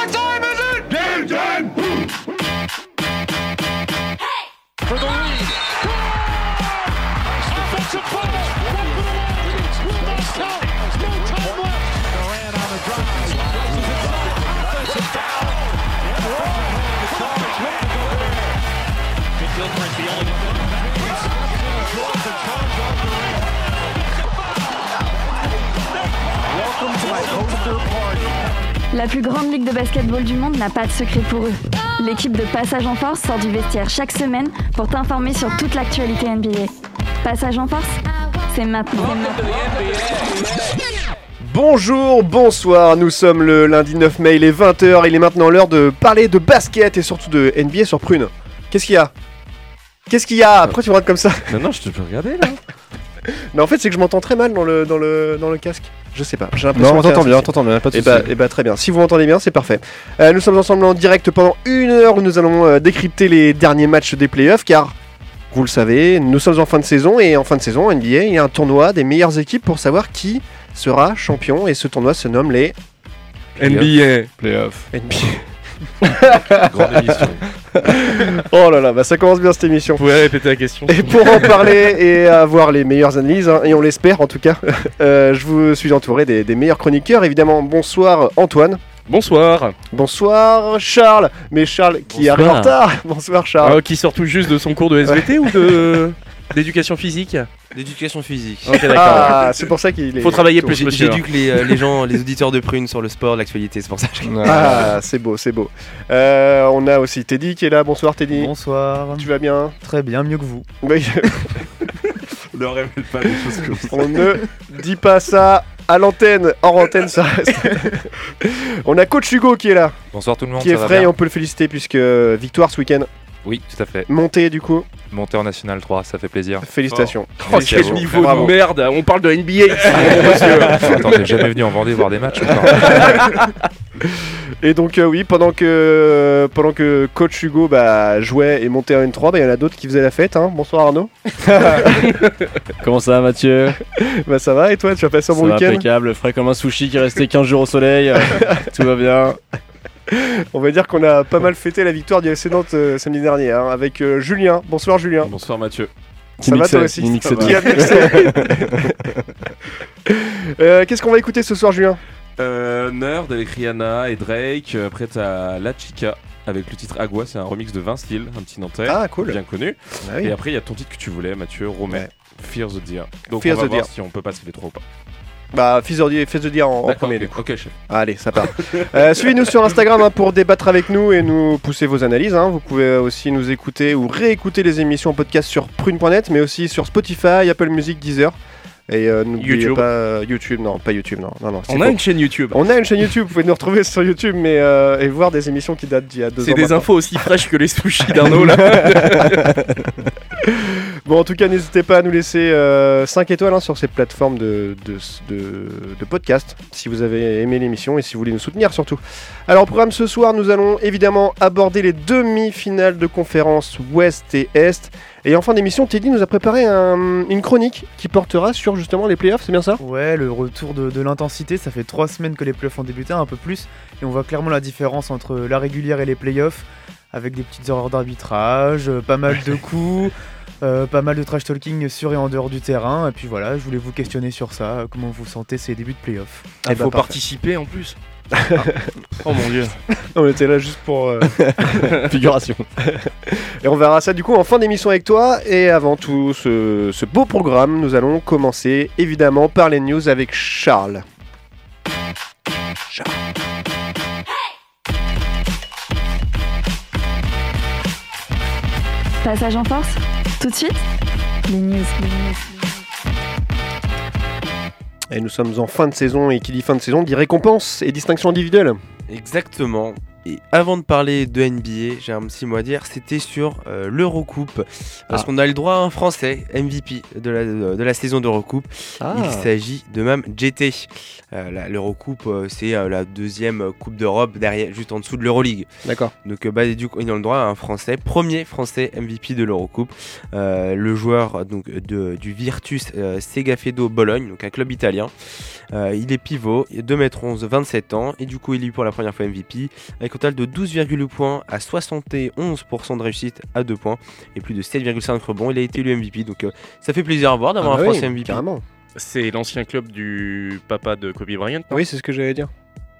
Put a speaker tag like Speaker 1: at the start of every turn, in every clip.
Speaker 1: What time is it? Game time! For the lead. Offensive foul. Right for the win. Will not count. No time left. Durant on the drive. Offensive foul. Gilchrist, the only one. Draws the charge on Durant. Welcome to my poster party.
Speaker 2: La plus grande ligue de basketball du monde n'a pas de secret pour eux. L'équipe de Passage en Force sort du vestiaire chaque semaine pour t'informer sur toute l'actualité NBA. Passage en Force, c'est maintenant.
Speaker 3: Bonjour, bonsoir, nous sommes le lundi 9 mai, il est 20h, il est maintenant l'heure de parler de basket et surtout de NBA sur Prune. Qu'est-ce qu'il y a? Qu'est-ce qu'il y a? Pourquoi tu me regardes comme ça?
Speaker 4: Non, non, je te peux regarder là.
Speaker 3: Non, en fait, c'est que je m'entends très mal dans le, dans le, dans le casque. Je sais pas, j'ai l'impression
Speaker 4: Non, on t'entend bien, on t'entend bien, pas de
Speaker 3: Et
Speaker 4: soucis.
Speaker 3: bah, eh bah, très bien. Si vous m'entendez bien, c'est parfait. Euh, nous sommes ensemble en direct pendant une heure où nous allons euh, décrypter les derniers matchs des playoffs car, vous le savez, nous sommes en fin de saison et en fin de saison, NBA, il y a un tournoi des meilleures équipes pour savoir qui sera champion et ce tournoi se nomme les
Speaker 4: NBA. Playoff.
Speaker 3: NBA.
Speaker 4: Grande émission.
Speaker 3: Oh là là, bah ça commence bien cette émission.
Speaker 4: Vous pouvez répéter la question
Speaker 3: Et pour en parler et avoir les meilleures analyses, hein, et on l'espère en tout cas, euh, je vous suis entouré des, des meilleurs chroniqueurs. Évidemment, bonsoir Antoine.
Speaker 4: Bonsoir.
Speaker 3: Bonsoir Charles. Mais Charles qui
Speaker 4: Bonsoir.
Speaker 3: arrive en retard. Bonsoir Charles.
Speaker 4: Ah, qui sort tout juste de son cours de SVT ou de d'éducation physique
Speaker 5: D'éducation physique.
Speaker 4: Ok, d'accord.
Speaker 3: Ah, c'est pour ça qu'il est.
Speaker 4: Faut travailler plus, monsieur.
Speaker 5: J'éduque les, euh, les gens, les auditeurs de Prune sur le sport, l'actualité, c'est pour ça que je...
Speaker 3: Ah, c'est beau, c'est beau. Euh, on a aussi Teddy qui est là. Bonsoir Teddy.
Speaker 6: Bonsoir.
Speaker 3: Tu vas bien
Speaker 6: Très bien, mieux que vous.
Speaker 3: Oui.
Speaker 4: Ne révèle pas des choses comme ça.
Speaker 3: On ne dit pas ça à l'antenne. Hors antenne, ça reste. on a Coach Hugo qui est là,
Speaker 7: Bonsoir tout le monde,
Speaker 3: qui est
Speaker 7: ça va
Speaker 3: frais et on peut le féliciter puisque euh, victoire ce week-end.
Speaker 7: Oui, tout à fait.
Speaker 3: Montée du coup.
Speaker 7: Monté en National 3, ça fait plaisir.
Speaker 3: Félicitations.
Speaker 4: Oh,
Speaker 7: Merci
Speaker 4: quel niveau
Speaker 3: Bravo.
Speaker 4: de merde On parle de NBA ici, monsieur.
Speaker 7: Attends, t'es jamais venu en Vendée voir des matchs
Speaker 3: Et donc euh, oui, pendant que pendant que coach Hugo bah, jouait et montait en N3, bah, il y en a d'autres qui faisaient la fête. Hein. Bonsoir Arnaud.
Speaker 8: Comment ça va Mathieu?
Speaker 3: Bah ça va et toi, tu as passé un bon
Speaker 8: va
Speaker 3: week-end?
Speaker 8: impeccable, frais comme un sushi qui est resté 15 jours au soleil, euh, tout va bien.
Speaker 3: On va dire qu'on a pas mal fêté la victoire du FC Nantes euh, samedi dernier hein, avec euh, Julien. Bonsoir Julien.
Speaker 4: Bonsoir Mathieu.
Speaker 3: Ça va toi aussi
Speaker 8: il mixait
Speaker 3: Qui a mixé Euh, Qu'est-ce qu'on va écouter ce soir Julien?
Speaker 4: Euh, Nerd avec Rihanna et Drake. Euh, Après, t'as La Chica avec le titre Agua. C'est un remix de 20 styles, un petit Nantais.
Speaker 3: Ah cool.
Speaker 4: Bien connu.
Speaker 3: Ah oui.
Speaker 4: Et après, il y a ton titre que tu voulais, Mathieu, Romain.
Speaker 3: Ouais.
Speaker 4: Fear the Deer. Donc,
Speaker 3: Fear
Speaker 4: on va
Speaker 3: the
Speaker 4: voir
Speaker 3: Deer.
Speaker 4: si on peut passer les trois ou pas.
Speaker 3: Bah fils de dire, en, premier du coup.
Speaker 4: ok, chef.
Speaker 3: Allez, ça part. Euh, Suivez-nous sur Instagram hein, pour débattre avec nous et nous pousser vos analyses. hein. Vous pouvez aussi nous écouter ou réécouter les émissions en podcast sur prune.net, mais aussi sur Spotify, Apple Music, Deezer. Et euh, n'oubliez pas euh, YouTube, non, pas YouTube, non, non,
Speaker 4: On a
Speaker 3: faux.
Speaker 4: une chaîne YouTube.
Speaker 3: On a une chaîne YouTube, vous pouvez nous retrouver sur YouTube mais, euh, et voir des émissions qui datent d'il y a deux ans.
Speaker 4: C'est des
Speaker 3: maintenant.
Speaker 4: infos aussi fraîches que les sushis d'Arnaud là.
Speaker 3: Bon, en tout cas, n'hésitez pas à nous laisser 5 étoiles hein, sur ces plateformes de, podcast si vous avez aimé l'émission et si vous voulez nous soutenir surtout. Alors, au programme ce soir, nous allons évidemment aborder les demi-finales de conférence Ouest et Est. Et en fin d'émission, Teddy nous a préparé un- une chronique qui portera sur justement les playoffs, c'est bien ça?
Speaker 6: Ouais, le retour de, de l'intensité, ça fait trois semaines que les playoffs ont débuté, un peu plus, et on voit clairement la différence entre la régulière et les playoffs, avec des petites erreurs d'arbitrage, euh, pas mal de coups, euh, pas mal de trash talking sur et en dehors du terrain, et puis voilà, je voulais vous questionner sur ça, comment vous sentez ces débuts de playoffs
Speaker 3: Eh
Speaker 4: Il
Speaker 3: bah,
Speaker 4: faut
Speaker 3: parfait.
Speaker 4: participer en plus. oh mon dieu.
Speaker 3: On était là juste pour. euh,
Speaker 8: Figuration.
Speaker 3: Et on verra ça du coup en fin d'émission avec toi. Et avant tout ce, ce beau programme, nous allons commencer évidemment par les news avec Charles.
Speaker 2: Passage en Force, tout de suite, les news. les news.
Speaker 3: Et nous sommes en fin de saison et qui dit fin de saison dit récompense et distinction individuelle.
Speaker 5: Exactement. Et avant de parler de NBA, j'ai un petit mot à dire, c'était sur euh, l'Eurocoupe. Parce
Speaker 3: Ah.
Speaker 5: qu'on a le droit à un Français MVP de la, de la saison d'Eurocoupe.
Speaker 3: Ah.
Speaker 5: Il s'agit de même JT. Euh, L'Eurocoupe, euh, c'est la deuxième Coupe d'Europe, derrière, juste en dessous de l'Euroleague.
Speaker 3: D'accord.
Speaker 5: Donc bah, du coup, ils ont le droit à un Français, premier Français MVP de l'Eurocoupe, le joueur donc de, du Virtus Segafredo Bologne, donc un club italien. Il est pivot, 2m11, 27 ans, et du coup il est pour la première fois MVP, avec un total de 12,8 points à 71% de réussite à 2 points, et plus de 7,5 rebonds. Il a été élu MVP, donc euh, ça fait plaisir à voir d'avoir
Speaker 3: Ah bah
Speaker 5: un
Speaker 3: oui,
Speaker 5: Français MVP.
Speaker 3: Carrément.
Speaker 8: C'est l'ancien club du papa de Kobe Bryant.
Speaker 3: Oui, c'est ce que j'allais dire.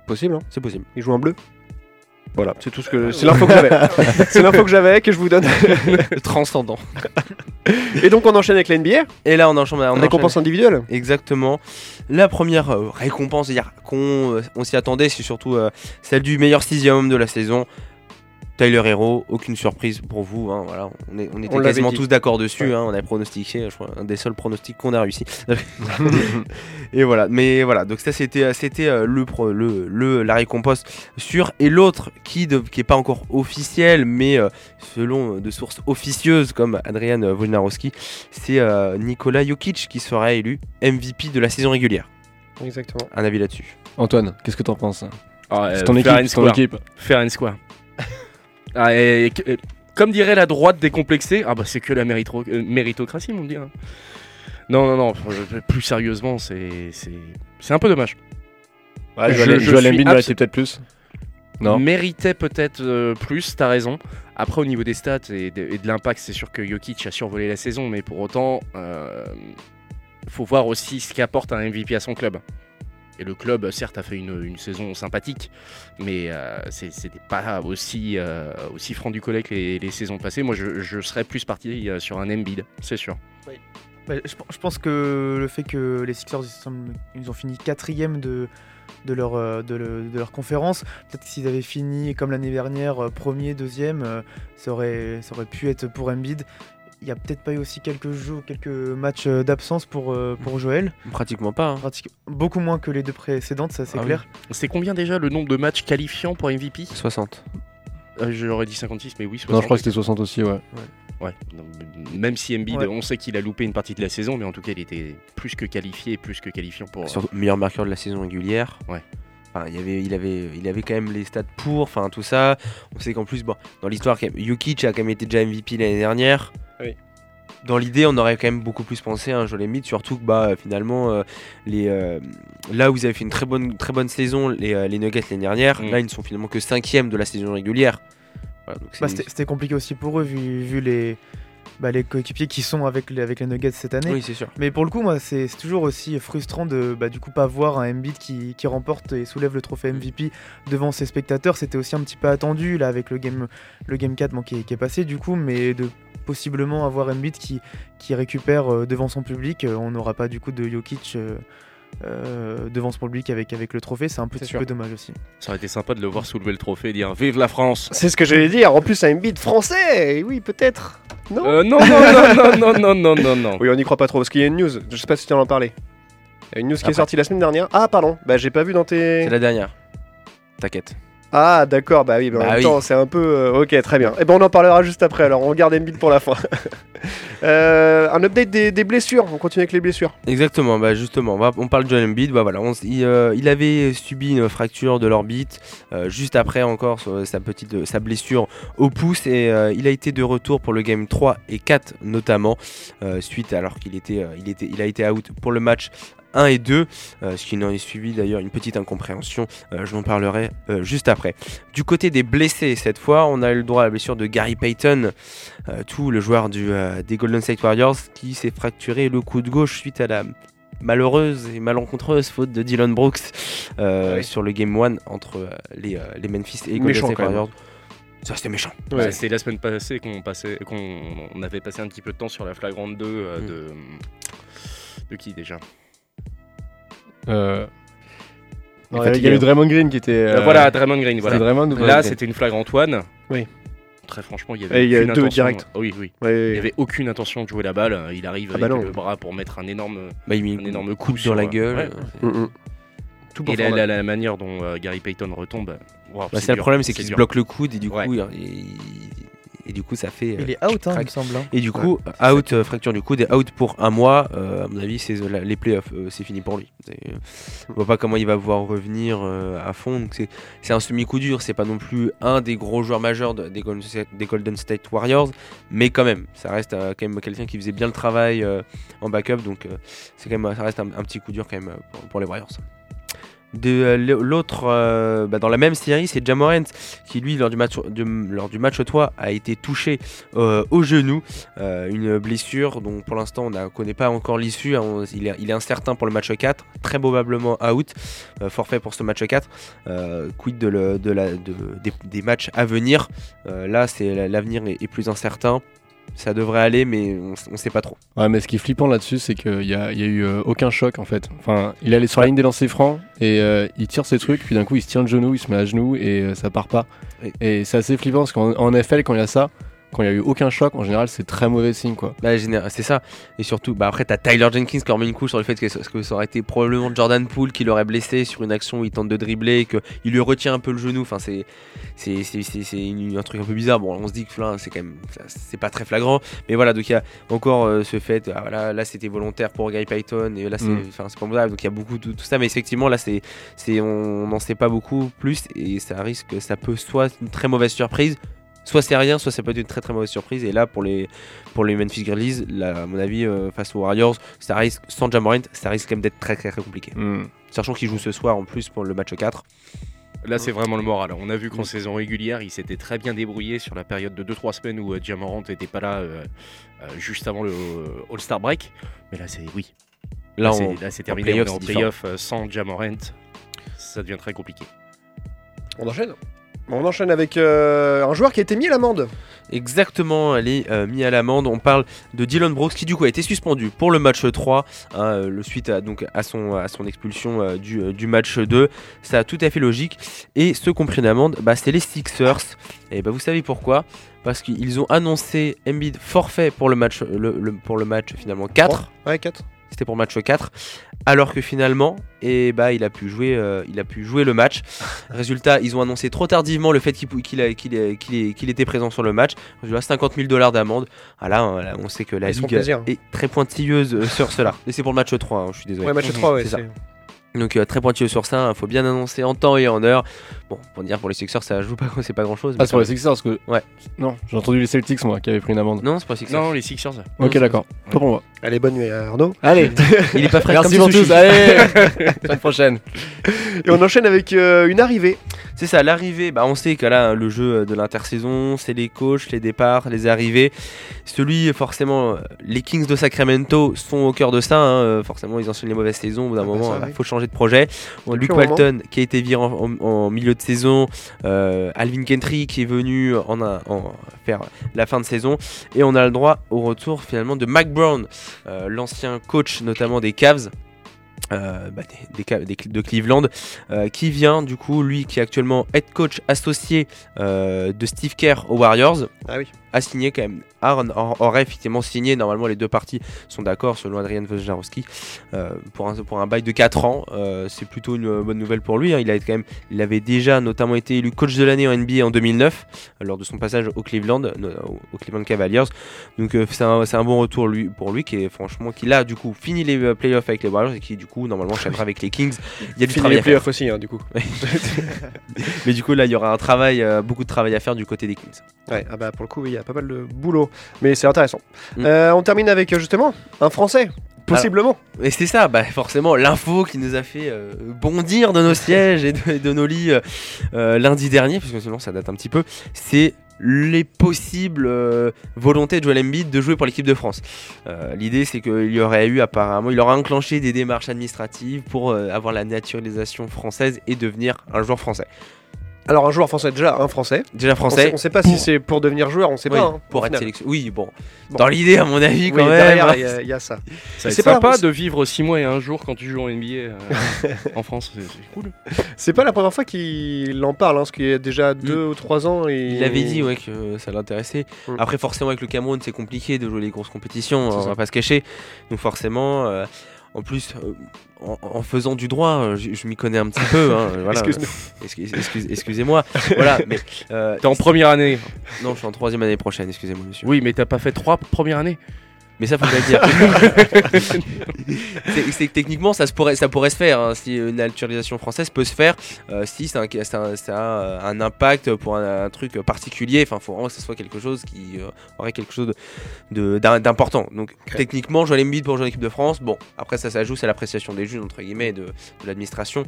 Speaker 3: Possible, hein
Speaker 5: C'est possible.
Speaker 3: Il joue en bleu Voilà, c'est tout ce que. C'est l'info que j'avais. c'est l'info que j'avais que je vous donne.
Speaker 5: Transcendant.
Speaker 3: Et donc on enchaîne avec la NBA.
Speaker 5: Et là on enchaîne. On
Speaker 3: Récompense
Speaker 5: enchaîne-
Speaker 3: individuelle.
Speaker 5: Exactement. La première euh, récompense, c'est-à-dire qu'on euh, on s'y attendait, c'est surtout euh, celle du meilleur sixième homme de la saison. Tyler Hero, aucune surprise pour vous. hein, voilà, on, est- on était
Speaker 3: On
Speaker 5: quasiment
Speaker 3: dit.
Speaker 5: tous d'accord dessus.
Speaker 3: Ouais.
Speaker 5: hein, on a pronostiqué, je crois, un des seuls pronostics qu'on a réussi. et voilà, mais voilà, donc ça c'était c'était euh, le, pro- le, le la récompense sûre. Et l'autre qui de- qui est pas encore officiel, mais euh, selon euh, de sources officieuses comme Adrian Wojnarowski, c'est euh, Nikola Jokic qui sera élu MVP de la saison régulière.
Speaker 3: Exactement.
Speaker 5: Un avis là-dessus.
Speaker 8: Antoine, qu'est-ce que t'en penses?
Speaker 9: Ah,
Speaker 8: C'est
Speaker 9: euh,
Speaker 8: ton équipe,
Speaker 9: fair and square.
Speaker 8: équipe.
Speaker 9: Fair and square. Ah, et- et- et- comme dirait la droite décomplexée, ah bah c'est que la mérito- euh, méritocratie, on me dit. hein. Non, non, non, euh, plus sérieusement, c'est c'est- c'est un peu dommage.
Speaker 8: Ouais,
Speaker 9: Je- je
Speaker 8: Joel Embiid méritait peut-être plus. Non.
Speaker 9: Méritait peut-être euh, plus, t'as raison. Après, au niveau des stats et de, l'impact, c'est sûr que Jokic a survolé la saison, mais pour autant, il faut voir aussi ce qu'apporte un MVP à son club. Et le club, certes, a fait une, saison sympathique, mais euh, c'était pas aussi, euh, aussi franc du collet que les, saisons passées. Moi, je, serais plus parti euh, sur un Embiid, c'est sûr.
Speaker 6: Bah, je, pense que le fait que les Sixers ils, ont fini quatrième de, leur, de, le- de leur conférence, peut-être s'ils avaient fini comme l'année dernière, premier, deuxième, ça, aurait, ça aurait pu être pour Embiid. Il n'y a peut-être pas eu aussi quelques jours, quelques matchs euh, d'absence pour, euh, pour Joël.
Speaker 5: Pratiquement pas. hein.
Speaker 6: Pratique- beaucoup moins que les deux précédentes, ça c'est
Speaker 5: Ah oui.
Speaker 6: clair.
Speaker 9: C'est combien déjà le nombre de matchs qualifiants pour MVP
Speaker 5: 60.
Speaker 9: Euh, J'aurais dit 56, mais oui, 60.
Speaker 8: Non, je crois que c'était 60 aussi, ouais.
Speaker 9: Ouais, même si Embiid,
Speaker 6: Ouais.
Speaker 9: on sait qu'il a loupé une partie de la saison, mais en tout cas, il était plus que qualifié, plus que qualifiant pour.
Speaker 5: Surtout meilleur marqueur de la saison régulière.
Speaker 9: Ouais.
Speaker 5: Enfin, il, y avait, il, avait, il avait quand même les stats pour, enfin tout ça. On sait qu'en plus, bon, dans l'histoire, quand même, Jokic a quand même été déjà MVP l'année dernière.
Speaker 3: Oui.
Speaker 5: Dans l'idée, on aurait quand même beaucoup plus pensé à un Joel Embiid, surtout que bah, finalement, euh, les, euh, là où ils avaient fait une très bonne, très bonne saison, les, euh, les Nuggets l'année dernière,
Speaker 9: Mm.
Speaker 5: là ils ne sont finalement que cinquième de la saison régulière. Voilà,
Speaker 6: Bah,
Speaker 5: une-
Speaker 6: c'était compliqué aussi pour eux vu, vu les, bah, les coéquipiers qui sont avec les, avec les Nuggets cette année.
Speaker 5: oui, c'est sûr.
Speaker 6: Mais pour le coup, moi, c'est toujours aussi frustrant de bah, du coup pas voir un Embiid qui, qui remporte et soulève le trophée MVP devant ses spectateurs. C'était aussi un petit peu attendu là avec le game, le game 4 bon, qui, est, qui est passé du coup, mais de possiblement avoir Embiid qui, qui récupère euh, devant son public. Euh, on n'aura pas du coup de Jokic euh, devant son public avec, avec le trophée. C'est un petit
Speaker 3: sûr.
Speaker 6: peu dommage aussi.
Speaker 9: Ça aurait été sympa de le voir soulever le trophée et dire Vive la France
Speaker 3: C'est ce que j'allais dire. En plus, un Embiid français. Oui, peut-être. Non.
Speaker 9: Euh, non, non, non, non, non, non, non, non, non.
Speaker 3: Oui, on n'y croit pas trop parce qu'il y a une news. Je sais pas si tu en as parlé. Il y a une news qui est sortie la semaine dernière. Ah, pardon. Bah, j'ai pas vu dans tes.
Speaker 5: C'est la dernière. T'inquiète.
Speaker 3: Ah, d'accord. Bah oui, mais en
Speaker 5: Bah
Speaker 3: même
Speaker 5: oui.
Speaker 3: temps, c'est un peu. euh, ok, très bien. Et ben, on en parlera juste après. Alors, on garde Embiid pour la fin. Euh, un update des, des blessures. On continue avec les blessures.
Speaker 5: Exactement, bah justement, on, va- on parle de Joel Embiid, bah voilà, on il, euh, il avait subi une fracture de l'orbite, juste après encore sa petite sa blessure au pouce et il a été de retour pour le game 3 et 4 notamment, suite alors qu'il était, il était, il a été out pour le match 1 et 2, euh, ce qui en est suivi d'ailleurs une petite incompréhension, euh, je m'en parlerai euh, juste après. Du côté des blessés, cette fois, on a eu le droit à la blessure de Gary Payton, euh, tout le joueur du, euh, des Golden State Warriors, qui s'est fracturé le coude gauche suite à la malheureuse et malencontreuse faute de Dylan Brooks euh,
Speaker 3: Ouais.
Speaker 5: sur le Game 1 entre euh, les, euh, les Memphis et Golden State. Warriors. Ça c'était méchant.
Speaker 9: Ouais, C'est la semaine passée qu'on passait, qu'on on avait passé un petit peu de temps sur la flagrante 2 euh,
Speaker 5: Mm.
Speaker 9: de. De qui déjà?
Speaker 8: Euh, non, Il y a eu. Draymond Green qui était. euh,
Speaker 9: Euh, Voilà, Draymond Green. Voilà.
Speaker 8: Draymond
Speaker 9: Là, c'était une flagrante one.
Speaker 3: Oui.
Speaker 9: Très franchement, il y avait
Speaker 3: il y a
Speaker 9: aucune
Speaker 3: deux
Speaker 9: intention-
Speaker 3: directs.
Speaker 9: Oui, oui.
Speaker 3: Ouais,
Speaker 9: Il n'y avait aucune intention de jouer la balle. Il arrive
Speaker 3: Ah bah
Speaker 9: avec le bras pour mettre un énorme.
Speaker 5: Bah, il met
Speaker 9: Un énorme coup sur,
Speaker 5: la gueule.
Speaker 9: ouais.
Speaker 3: Mm, mm. Tout
Speaker 9: Et la, la- manière dont euh, Gary Payton retombe. wow,
Speaker 5: Bah, c'est le problème, c'est qu'il se bloque le coude et du
Speaker 9: Ouais.
Speaker 5: coup, il- il- et du coup, ça fait.
Speaker 6: Il
Speaker 5: euh,
Speaker 6: est out, hein, il me semble. hein.
Speaker 5: Et du coup, out, euh, fracture du coude et out pour un mois. euh, à mon avis, c'est les playoffs, euh, c'est fini pour lui. Euh, On voit pas comment il va pouvoir revenir euh, à fond. donc c'est- un semi-coup dur, c'est pas non plus un des gros joueurs majeurs de- des, Golden State, des Golden State Warriors, mais quand même, ça reste euh, quand même quelqu'un qui faisait bien le travail euh, en backup, donc euh, c'est quand même, ça reste un, un petit coup dur quand même euh, pour, pour les Warriors. De euh, l'autre, euh, bah, dans la même série, c'est Jamorant qui lui lors du match, de- lors du match 3 a été touché euh, au genou, une blessure dont pour l'instant on ne connaît pas encore l'issue. hein, il, est, incertain pour le match 4, très probablement out, forfait pour ce match 4. Euh, quid des, matchs à venir? Là, c'est l'avenir est plus incertain. Ça devrait aller, mais on ne sait pas trop.
Speaker 8: Ouais, mais ce qui est flippant là-dessus, c'est qu'il y a, eu euh, aucun choc en fait. Enfin, il est allé sur la ligne des lancers francs et euh, il tire ses trucs, puis d'un coup il se tient le genou, il se met à genoux et euh, ça part pas.
Speaker 5: Oui.
Speaker 8: Et c'est assez flippant parce qu'en en NFL, quand il y a ça, quand il y a eu aucun choc, en général, c'est très mauvais signe quoi.
Speaker 5: Bah, c'est ça. Et surtout, bah, après, t'as Tyler Jenkins qui remet une couche sur le fait que, ça- que ça aurait été probablement Jordan Poole qui l'aurait blessé sur une action où il tente de dribbler, qu'il lui retient un peu le genou. Enfin, c'est, un truc un peu bizarre. Bon, on se dit que là, c'est quand même, c'est pas très flagrant. Mais voilà, donc il y a encore euh, ce fait, ah, voilà, là, c'était volontaire pour Gary Payton, et là, c'est,
Speaker 8: Mm.
Speaker 5: pas modable. Donc il y a beaucoup de tout ça. Mais effectivement, là, c'est, c'est, on n'en sait pas beaucoup plus, et ça risque, ça peut soit une très mauvaise surprise. Soit c'est rien, soit ça peut être une très très mauvaise surprise. Et là, pour les, pour les Memphis Grizzlies, là, à mon avis, euh, face aux Warriors, ça risque, sans Jamorant, ça risque quand même d'être très très très compliqué.
Speaker 8: Hmm.
Speaker 5: Sachant qu'ils jouent ce soir en plus pour le match 4.
Speaker 9: Là, c'est vraiment le moral. On a vu qu'en saison régulière, il s'était très bien débrouillé sur la période de 2-3 semaines où euh, Jamorant n'était pas là euh, euh, juste avant le euh, All-Star break. Mais là, c'est oui.
Speaker 5: Là,
Speaker 9: c'est- terminé.
Speaker 5: playoff,
Speaker 9: on est en playoff euh, sans Jamorant. Ça devient très compliqué.
Speaker 3: On enchaîne? On enchaîne avec euh, un joueur qui a été mis à l'amende.
Speaker 5: Exactement, elle est euh, mise à l'amende. On parle de Dylan Brooks qui du coup a été suspendu pour le match 3, hein, le suite à, donc, à, son, à son expulsion euh, du, euh, du match 2. Ça a tout à fait logique. Et ceux qui ont pris une amende, bah, c'est les Sixers. Et bah, vous savez pourquoi? Parce qu'ils ont annoncé Embiid forfait pour le match, le, le- pour le match finalement 4.
Speaker 3: Ouais, 4.
Speaker 5: C'était pour le match 4. Alors que finalement, et bah, il, a pu jouer, euh, il a pu jouer le match. Résultat, ils ont annoncé trop tardivement le fait qu'il était présent sur le match. Résultat, 50 000 dollars d'amende. Ah là, hein, là, on sait que la Ligue est très pointilleuse euh, sur cela. Et c'est pour le match 3, hein, je suis désolé.
Speaker 3: Ouais, match 3, ouais.
Speaker 5: C'est ça. Donc euh, très pointilleux sur ça, il faut bien annoncer en temps et en heure. Bon, pour dire pour les Sixers, ça joue pas, c'est pas grand chose.
Speaker 8: Ah, c'est pour les Sixers parce que.
Speaker 5: Ouais.
Speaker 8: Non, j'ai entendu les Celtics moi qui avaient pris une amende.
Speaker 5: Non, c'est pas les Sixers.
Speaker 9: Non, les Sixers.
Speaker 8: Ok, d'accord. Pas pour moi.
Speaker 3: Allez, bonne nuit Arnaud.
Speaker 8: Allez,
Speaker 5: Il est pas frais
Speaker 8: merci
Speaker 5: comme
Speaker 8: pour tous. Allez, semaine prochaine.
Speaker 3: Et on enchaîne avec euh, une arrivée.
Speaker 5: C'est ça, l'arrivée, bah on sait que là, le jeu de l'intersaison, c'est les coachs, les départs, les arrivées. Celui, forcément, euh, les Kings de Sacramento sont au cœur de ça. hein, euh, Forcément, ils enchaînent les mauvaises saisons. Au bout d'un
Speaker 3: Ah bah
Speaker 5: moment,
Speaker 3: ça,
Speaker 5: il faut changer de projet. Luke. Walton, qui a été viré en, en- en milieu de saison. euh, Alvin Gentry, qui est venu en, faire la fin de saison. Et on a le droit au retour, finalement, de Mac Brown, euh, l'ancien coach, notamment des Cavs. euh, bah, des, des de Cleveland, qui vient du coup, lui qui est actuellement head coach associé de Steve Kerr aux Warriors,
Speaker 3: Ah oui.
Speaker 5: a signé quand même, a- a- aurait effectivement signé, normalement les deux parties sont d'accord selon Adrian Wojnarowski, euh, pour, un, pour un bail de 4 ans, Euh, c'est plutôt une euh, bonne nouvelle pour lui, hein. il, a quand même, il avait déjà notamment été élu coach de l'année en NBA en 2009, euh, lors de son passage au Cleveland, euh, au- au Cleveland Cavaliers, donc euh, c'est un, c'est un bon retour lui, pour lui, qui est franchement, qui là du coup fini les playoffs avec les Warriors et qui du coup normalement enchaînera avec les Kings, il y a du
Speaker 3: Fini
Speaker 5: travail
Speaker 3: les playoffs aussi, hein, du coup.
Speaker 5: Mais du coup, là, il y aura un travail, euh, beaucoup de travail à faire du côté des Kings.
Speaker 3: Ouais, ah bah pour le coup, il y a pas mal de boulot. Mais c'est intéressant.
Speaker 5: Mm.
Speaker 3: Euh, on termine avec euh, justement un Français. Possiblement.
Speaker 5: Et c'est ça, bah, forcément, l'info qui nous a fait euh, bondir de nos sièges et de, de nos lits euh, lundi dernier, parce que sinon ça date un petit peu, c'est les possibles euh, volontés de Joel Embiid de jouer pour l'équipe de France. Euh, L'idée, c'est qu'il y aurait eu apparemment, il aurait enclenché des démarches administratives pour euh, avoir la naturalisation française et devenir un joueur français.
Speaker 3: Alors un joueur français, déjà un français.
Speaker 5: Déjà
Speaker 3: On
Speaker 5: français.
Speaker 3: sait, on sait pas si c'est pour devenir joueur, on sait
Speaker 5: Oui,
Speaker 3: pas. hein,
Speaker 5: pour être sélectionné. Oui, bon.
Speaker 3: Bon.
Speaker 5: Dans l'idée, à mon avis,
Speaker 3: Oui,
Speaker 5: quand même.
Speaker 3: derrière,
Speaker 5: hein.
Speaker 3: il y a- il y, a ça. C'est pas
Speaker 9: sympa de vivre 6 mois et un jour quand tu joues en NBA euh, en France. C'est cool.
Speaker 3: C'est pas la première fois qu'il en parle, hein, parce qu'il y a déjà deux ou trois ans. Et...
Speaker 5: Il avait dit ouais, que ça l'intéressait.
Speaker 3: Mm.
Speaker 5: Après, forcément, avec le Cameroun, c'est compliqué de jouer les grosses compétitions, on va pas se cacher. Donc, forcément, euh, En plus, euh, en, en faisant du droit, euh, je, je m'y connais un petit peu. hein, voilà.
Speaker 3: Excuse-nous.
Speaker 5: Excuse- excuse- Excusez-moi. voilà, mais. euh,
Speaker 9: T'es en première année.
Speaker 5: Non, je suis en troisième année prochaine, excusez-moi, monsieur.
Speaker 9: Oui, mais t'as pas fait trois premières années.
Speaker 5: Mais ça, faut pas le dire. C'est- c'est que techniquement, ça, se pourrait, ça pourrait se faire. hein, si une naturalisation française peut se faire, euh, si c'est un, c'est un- ça a un impact pour un, un truc particulier. Enfin, faut vraiment que ce soit quelque chose qui euh, aurait quelque chose de- de- d'im- d'important. Donc, techniquement, Joël Embiid pour jouer en équipe de France. Bon, après, ça s'ajoute, c'est l'appréciation des juges, entre guillemets, de, de l'administration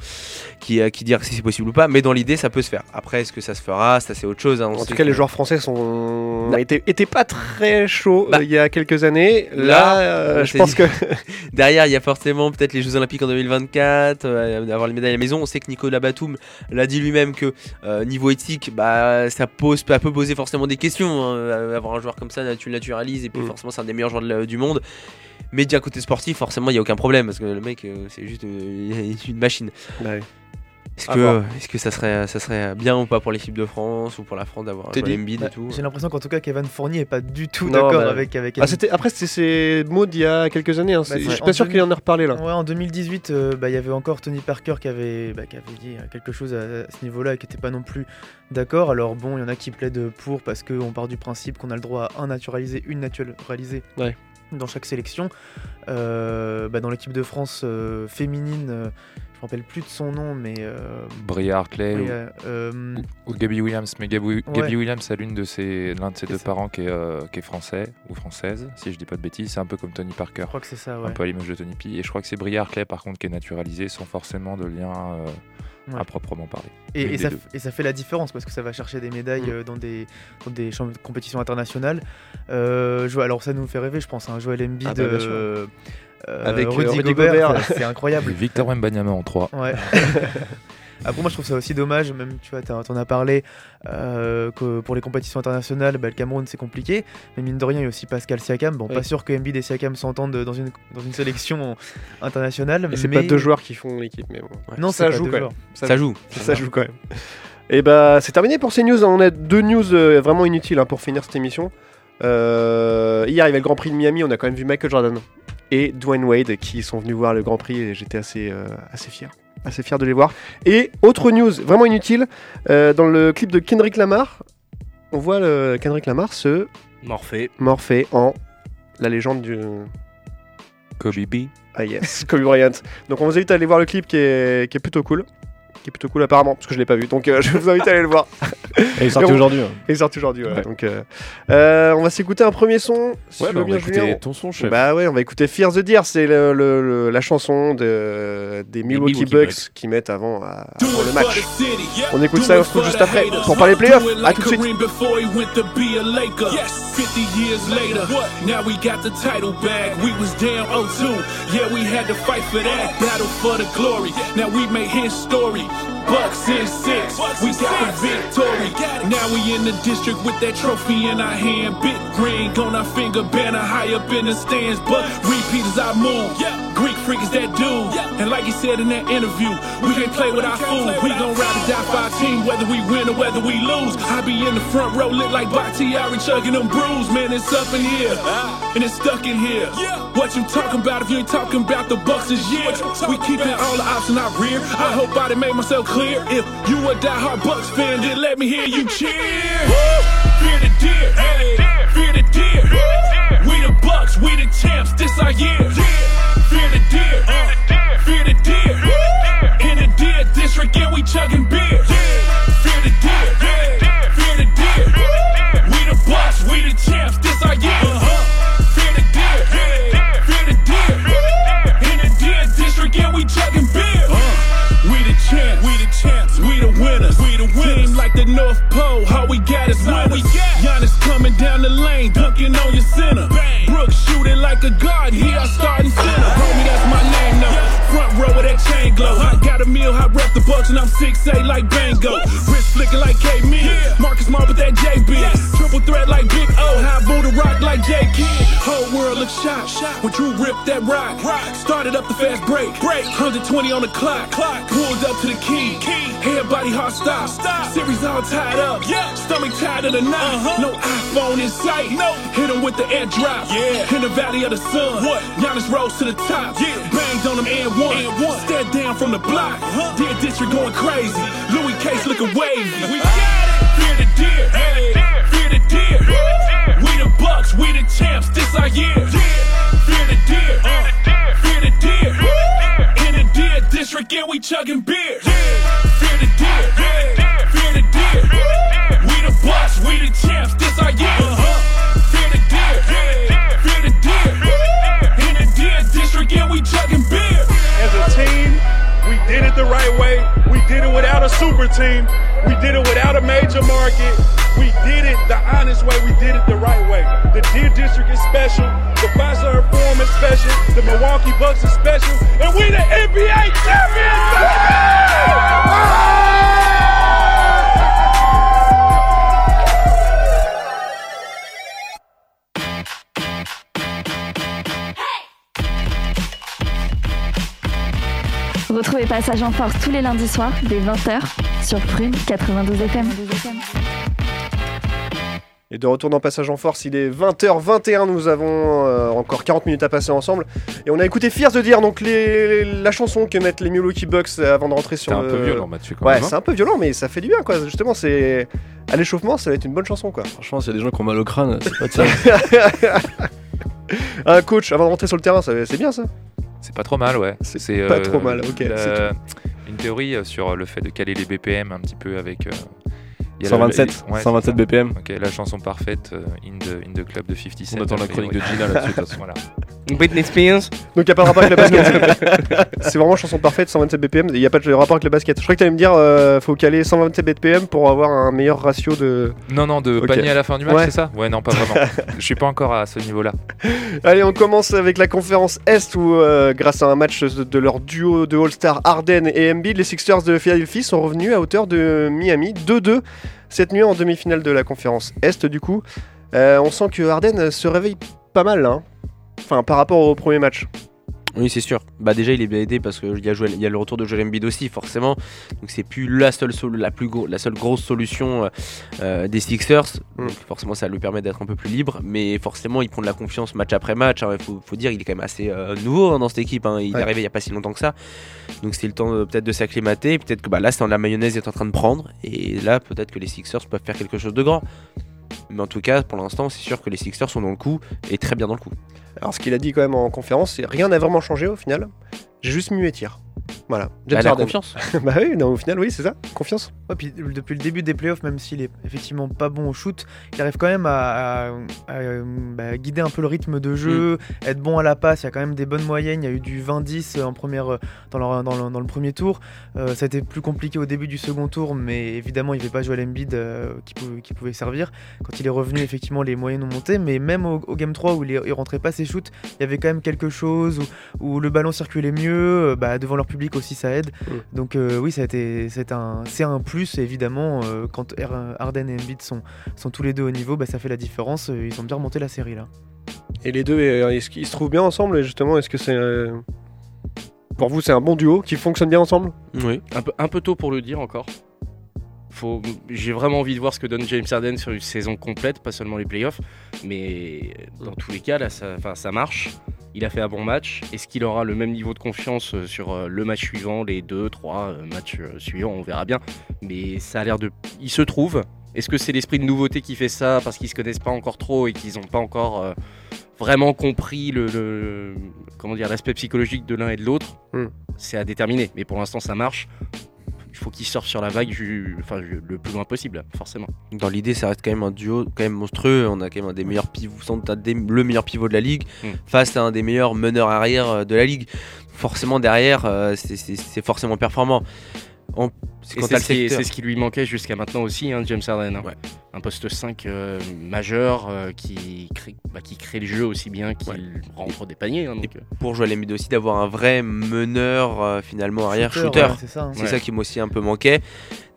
Speaker 5: qui, euh, qui dire si c'est possible ou pas. Mais dans l'idée, ça peut se faire. Après, est-ce que ça se fera? Ça, c'est autre chose. hein,
Speaker 3: En tout cas,
Speaker 5: que-
Speaker 3: les joueurs français sont
Speaker 5: Bah.
Speaker 3: étaient, pas très chauds
Speaker 5: Bah.
Speaker 3: euh, il y a quelques années. Là,
Speaker 5: Là,
Speaker 3: euh, je pense
Speaker 5: dit-
Speaker 3: que
Speaker 5: Derrière, il y a forcément peut-être les Jeux Olympiques en 2024, euh, d'avoir les médailles à la maison. On sait que Nicolas Batum l'a dit lui-même que euh, niveau éthique, bah, ça, pose, ça peut poser forcément des questions. hein, avoir un joueur comme ça, tu le naturalises et puis
Speaker 3: Mm.
Speaker 5: forcément, c'est un des meilleurs joueurs de du monde. Mais d'un côté sportif, forcément, il n'y a aucun problème parce que le mec, c'est juste une machine.
Speaker 3: Bah oui.
Speaker 5: Est-ce que, est-ce que ça, serait, ça serait bien ou pas pour l'équipe de France ou pour la France d'avoir Joel Embiid
Speaker 6: Bah,
Speaker 5: et tout
Speaker 6: J'ai l'impression qu'en tout cas, Kevin Fournier est pas du tout d'accord
Speaker 3: bah,
Speaker 6: avec, avec
Speaker 3: Ah, c'était après c'est ces mots d'il y a quelques années. hein,
Speaker 6: Bah,
Speaker 3: je suis pas sûr
Speaker 6: 2000.
Speaker 3: qu'il en ait reparlé là.
Speaker 6: Ouais, en 2018, euh, bah, il y avait encore Tony Parker qui avait, bah, qui avait dit euh, quelque chose à, à ce niveau-là et qui n'était pas non plus d'accord. Alors bon, il y en a qui plaident pour parce qu'on part du principe qu'on a le droit à un naturalisé, une naturalisée
Speaker 3: Ouais.
Speaker 6: Dans chaque sélection. Euh, bah, dans l'équipe de France euh, féminine, euh, je me rappelle plus de son nom, mais euh,
Speaker 7: Bria Hartley ou- ou, Gabby Williams. Mais Gabby,
Speaker 6: Ouais.
Speaker 7: Gabby Williams a l'une de ses, l'un de ses
Speaker 6: C'est
Speaker 7: deux
Speaker 6: ça.
Speaker 7: parents qui est, qui est français ou française, si je dis pas de bêtises. C'est un peu comme Tony Parker.
Speaker 6: je crois que c'est ça.
Speaker 7: Un peu à l'image de Tony P. Et je crois que c'est Bria Hartley par contre qui est naturalisée sans forcément de lien
Speaker 6: Ouais.
Speaker 7: à proprement parler.
Speaker 6: Et, ça, et fait la différence parce que ça va chercher des médailles
Speaker 3: Mm.
Speaker 6: euh, dans des, dans des champ- compétitions internationales. Euh, alors ça nous fait rêver, je pense, à un Joel Embiid,
Speaker 3: Ah bah,
Speaker 6: euh,
Speaker 3: Avec,
Speaker 6: Rudy,
Speaker 3: Rudy
Speaker 6: Gobert, c'est incroyable.
Speaker 7: Victor Wembanyama en 3.
Speaker 6: Ouais. Après moi je trouve ça aussi dommage, même tu vois, t'en as parlé, euh, que pour les compétitions internationales, bah, le Cameroun c'est compliqué, mais mine de rien il y a aussi Pascal Siakam. Bon,
Speaker 3: Oui.
Speaker 6: pas sûr que Embiid et Siakam s'entendent dans une, dans une sélection internationale.
Speaker 3: Et c'est
Speaker 6: mais...
Speaker 3: pas deux joueurs qui font l'équipe, mais bon.
Speaker 6: Non,
Speaker 3: ça joue quand même.
Speaker 5: Ça joue.
Speaker 3: Ça joue quand même. Et bah c'est terminé pour ces news. On a deux news euh, vraiment inutiles hein, pour finir cette émission. Euh, hier il y avait le Grand Prix de Miami. On a quand même vu Michael Jordan et Dwayne Wade qui sont venus voir le Grand Prix et j'étais assez euh, assez fier, assez fier de les voir. Et autre news vraiment inutile euh, dans le clip de Kendrick Lamar, on voit le Kendrick Lamar se
Speaker 9: Morphée.
Speaker 3: morpher en la légende du
Speaker 7: Kobe B.
Speaker 3: ah yes, Kobe Bryant. Donc on vous invite à aller voir le clip qui est, qui est plutôt cool. Qui est plutôt cool apparemment, parce que je l'ai pas vu. Donc euh, je vous invite à aller le voir.
Speaker 8: Et il est sorti aujourd'hui. hein.
Speaker 3: Il est sorti aujourd'hui, ouais.
Speaker 8: Ouais.
Speaker 3: Donc euh, euh, on va s'écouter un premier son. Si
Speaker 8: Ouais,
Speaker 3: tu
Speaker 8: bah,
Speaker 3: veux
Speaker 8: on
Speaker 3: bien,
Speaker 8: va écouter
Speaker 3: Julien.
Speaker 8: ton son, chef.
Speaker 3: Bah ouais, on va écouter Fear the Deer, c'est le, le- le- la chanson de, des Milwaukee,
Speaker 9: Milwaukee
Speaker 3: Bucks
Speaker 9: Bucks.
Speaker 3: qui mettent avant, à- avant le match. On écoute ça et on se retrouve juste après pour parler playoffs. À tout de suite.
Speaker 10: before he went to be a Laker. 50 years later, now we got the title back. We was down 0-2. Yeah, we had to fight for that. Battle for the glory. Now we made his story. Bucks in six. We got the victory. Now we in the district with that trophy in our hand. Big ring on our finger, banner high up in the stands. But repeat is our move. Greek freak is that dude. And like he said in that interview, we can't play with our food. We gon' ride or die for our team, whether we win or whether we lose. I be in the front row, lit like Bakhtiari, chugging them brews. Man, it's up in here, and it's stuck in here. What you talking about if you ain't talking about the Bucks this year? We keeping all the options out rear. I hope I done made myself clear. If you a diehard Bucks fan, then let me hear you cheer. Fear the deer, hey, fear the deer. We the Bucks, we the champs, this our year. Fear the deer, uh, fear the deer. In the deer district, yeah, we chugging beer. Fear the deer, fear the deer. We the Bucks, we the champs, this our year. Fear the Bucks, and I'm 6'8 like Bango. Wrist flicking like K Mill. Marcus Smart with that JB. Triple threat like Big O. High Buddha rock like J Kid. Whole world look shot. When Drew ripped that rock. Started up the fast break. Break. 120 on the clock. Clock. Pulled up to the key. Everybody stop. Series all tied up. Yeah. Stomach tied of the night. Uh-huh. No iPhone in sight. No. Hit him with the airdrop. Yeah. In the valley of the sun. What? Giannis rose to the top. Yeah. Banged on him and one. And one. Stare down from the block. Uh-huh. Dear district going crazy. Louis Case looking wavy. We got it. Fear the deer. Fear the deer. We the bucks. We the champs. This our year. Fear the deer. Fear the deer. In the deer district, and we chugging beer. Fear the deer. Fear the deer. We the bucks. We the champs. This our year. Uh-huh. Fear the deer. Fear the deer. In the deer district, yeah, we chugging beer.
Speaker 11: As a team, we did it the right way. Without a super team. We did it without a major market. We did it the honest way. We did it the right way. The Deer District is special. The Fiserv Forum is special. The Milwaukee Bucks is special. And we the NBA champions!
Speaker 2: Retrouvez Passage en Force tous les lundis soirs dès 20h sur Prune 92 FM.
Speaker 3: Et de retour dans Passage en Force, il est 20h21, nous avons euh, encore 40 minutes à passer ensemble. Et on a écouté Fierce de dire donc les, la chanson que mettent les Milwaukee Bucks avant de rentrer sur
Speaker 4: C'est un
Speaker 3: le-
Speaker 4: peu violent, Mathieu, quand
Speaker 3: ouais,
Speaker 4: même, hein.
Speaker 3: c'est un peu violent, mais ça fait du bien, quoi. Justement, c'est à l'échauffement, ça va être une bonne chanson, quoi.
Speaker 8: Franchement, s'il y a des gens qui ont mal au crâne, c'est pas de ça.
Speaker 3: un coach avant de rentrer sur le terrain, ça- c'est bien ça.
Speaker 7: C'est pas trop mal, ouais. C'est
Speaker 3: pas trop mal, ok,
Speaker 7: la-
Speaker 3: c'est
Speaker 7: une théorie euh, sur le fait de caler les BPM un petit peu avec. euh, il y a
Speaker 8: 127,
Speaker 7: la- ouais,
Speaker 8: 127
Speaker 7: c'est ça.
Speaker 8: BPM.
Speaker 7: Ok, la chanson parfaite, euh, in, the, in the Club de 50 Cent.
Speaker 4: On attend la chronique
Speaker 7: ouais.
Speaker 4: de Gina là-dessus, de toute façon.
Speaker 7: Voilà.
Speaker 9: Britney Spears.
Speaker 3: Donc il n'y a pas de rapport avec le basket. c'est vraiment chanson parfaite, 127 BPM. Il n'y a pas de rapport avec le basket. Je crois que tu allais me dire, euh, faut caler 127 BPM pour avoir un meilleur ratio de.
Speaker 7: Non, non, de
Speaker 3: Ok.
Speaker 7: panier à la fin du match,
Speaker 3: Ouais.
Speaker 7: c'est ça? Ouais, non, pas vraiment. Je suis pas encore à ce niveau-là.
Speaker 3: Allez, on commence avec la conférence Est où, euh, grâce à un match de, leur duo de All-Star Harden et Embiid, les Sixers de Philadelphie sont revenus à hauteur de Miami 2-2 cette nuit en demi-finale de la conférence Est. Du coup, Euh, on sent que Harden se réveille pas mal là. hein. Enfin, par rapport au premier match.
Speaker 5: Oui, c'est sûr. Bah déjà, il est bien aidé parce qu'il y, a y a le retour de Joel Embiid aussi, forcément. Donc c'est plus la seule, sol- la plus gros- la seule grosse solution euh, euh, des Sixers.
Speaker 3: Mm.
Speaker 5: Donc forcément, ça lui permet d'être un peu plus libre. Mais forcément, il prend de la confiance match après match. hein. Il faut, faut dire, il est quand même assez euh, nouveau hein, dans cette équipe. hein. Il
Speaker 3: Ouais.
Speaker 5: est arrivé il y a pas si longtemps que ça. Donc c'est le temps euh, peut-être de s'acclimater. Peut-être que bah, là, c'est la mayonnaise est en train de prendre. Et là, peut-être que les Sixers peuvent faire quelque chose de grand. Mais en tout cas, pour l'instant, c'est sûr que les Sixers sont dans le coup et très bien dans le coup.
Speaker 3: Alors, ce qu'il a dit quand même en conférence, c'est rien n'a vraiment changé au final. J'ai juste mué tir. Voilà. James
Speaker 5: Bah, la
Speaker 3: Harden.
Speaker 5: confiance.
Speaker 3: bah oui, non, au final, oui, c'est ça. Confiance.
Speaker 6: Ouais, puis depuis le début des playoffs, même s'il est effectivement pas bon au shoot, il arrive quand même à, à- à, euh, bah, guider un peu le rythme de jeu, être bon à la passe. Il y a quand même des bonnes moyennes. Il y a eu du 20-10 en première, euh, dans, le, dans, le, dans le premier tour. Euh, ça a été plus compliqué au début du second tour, mais évidemment, il n'y avait pas Joel Embiid euh, qui, pouvait, qui pouvait servir. Quand il est revenu, effectivement, les moyennes ont monté, mais même au, au game 3 où il, il rentrait pas ses shoots, il y avait quand même quelque chose où, où le ballon circulait mieux. euh, bah, devant leur public aussi, ça aide. Donc euh, oui, ça a été, c'est un, c'est un plus évidemment euh, quand Harden et Embiid sont, sont tous les deux au niveau, bah, ça fait la différence. Euh, Ils ont bien remonté la série là.
Speaker 3: Et les deux, est-ce qu'ils se trouvent bien ensemble? Et justement, est-ce que c'est. euh, Pour vous, c'est un bon duo qui fonctionne bien ensemble?
Speaker 5: Oui.
Speaker 9: Un peu, un peu tôt pour le dire encore. Faut, j'ai vraiment envie de voir ce que donne James Harden sur une saison complète, pas seulement les playoffs. Mais dans tous les cas, là, ça, enfin, ça marche. Il a fait un bon match. Est-ce qu'il aura le même niveau de confiance euh, sur euh, le match suivant, les deux, trois euh, matchs suivants On verra bien. Mais ça a l'air de. Il se trouve. Est-ce que c'est l'esprit de nouveauté qui fait ça parce qu'ils se connaissent pas encore trop et qu'ils n'ont pas encore euh, vraiment compris le, le- comment dire l'aspect psychologique de l'un et de l'autre?
Speaker 3: Hmm.
Speaker 9: C'est à déterminer. Mais pour l'instant, ça marche. Il faut qu'ils sortent sur la vague ju- enfin, ju- le plus loin possible, forcément.
Speaker 5: Dans l'idée, ça reste quand même un duo quand même monstrueux. On a quand même un des meilleurs pivots, sans le meilleur pivot de la ligue,
Speaker 9: Mm.
Speaker 5: face à un des meilleurs meneurs arrière euh, de la ligue. Forcément, derrière, euh, c'est- forcément performant.
Speaker 9: C'est ce, qui-
Speaker 5: secteur-
Speaker 9: c'est ce qui lui manquait jusqu'à maintenant aussi, hein, James Harden. hein. un poste 5 euh, majeur euh, qui, crée, bah, qui crée le jeu aussi bien qu'il rentre des paniers. hein, donc, euh.
Speaker 5: Pour Joel Embiid aussi d'avoir un vrai meneur euh, finalement arrière
Speaker 6: Shooter, ouais, c'est ça, hein.
Speaker 5: Ça qui m'a aussi un peu manqué.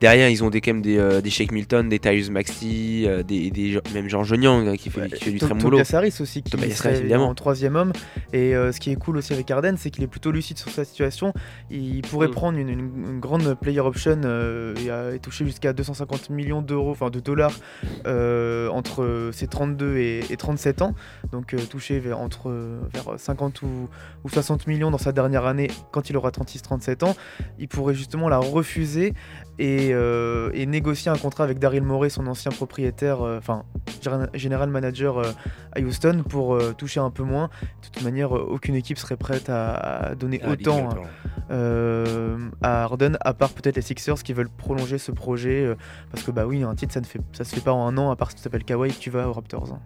Speaker 5: Derrière, ils ont des, quand même des, euh, des Shake Milton, des Tyrese Maxi, euh, des, des, même Jean Jonyang hein, qui fait, qui fait du très bon boulot.
Speaker 6: Tobias Harris aussi qui
Speaker 5: Tobias Harris, évidemment.
Speaker 6: en troisième homme et euh, ce qui est cool aussi avec Arden c'est qu'il est plutôt lucide sur sa situation il pourrait
Speaker 5: Mm.
Speaker 6: prendre une, une- une grande player option euh, et, euh, et toucher jusqu'à 250 millions d'euros enfin de dollars euh, entre ses 32 et, et 37 ans. Donc euh, toucher vers, entre vers 50 ou, ou 60 millions dans sa dernière année quand il aura 36-37 ans. Il pourrait justement la refuser et, et négocier un contrat avec Daryl Morey, son ancien propriétaire, enfin général- manager à Houston, pour toucher un peu moins. De toute manière, aucune équipe serait prête à, à donner
Speaker 9: Ah,
Speaker 6: autant à Harden, à part peut-être les Sixers qui veulent prolonger ce projet, euh, parce que bah oui, un titre ça ne fait, ça se fait pas en un an, à part si tu t'appelles Kawhi et que tu vas aux Raptors. hein.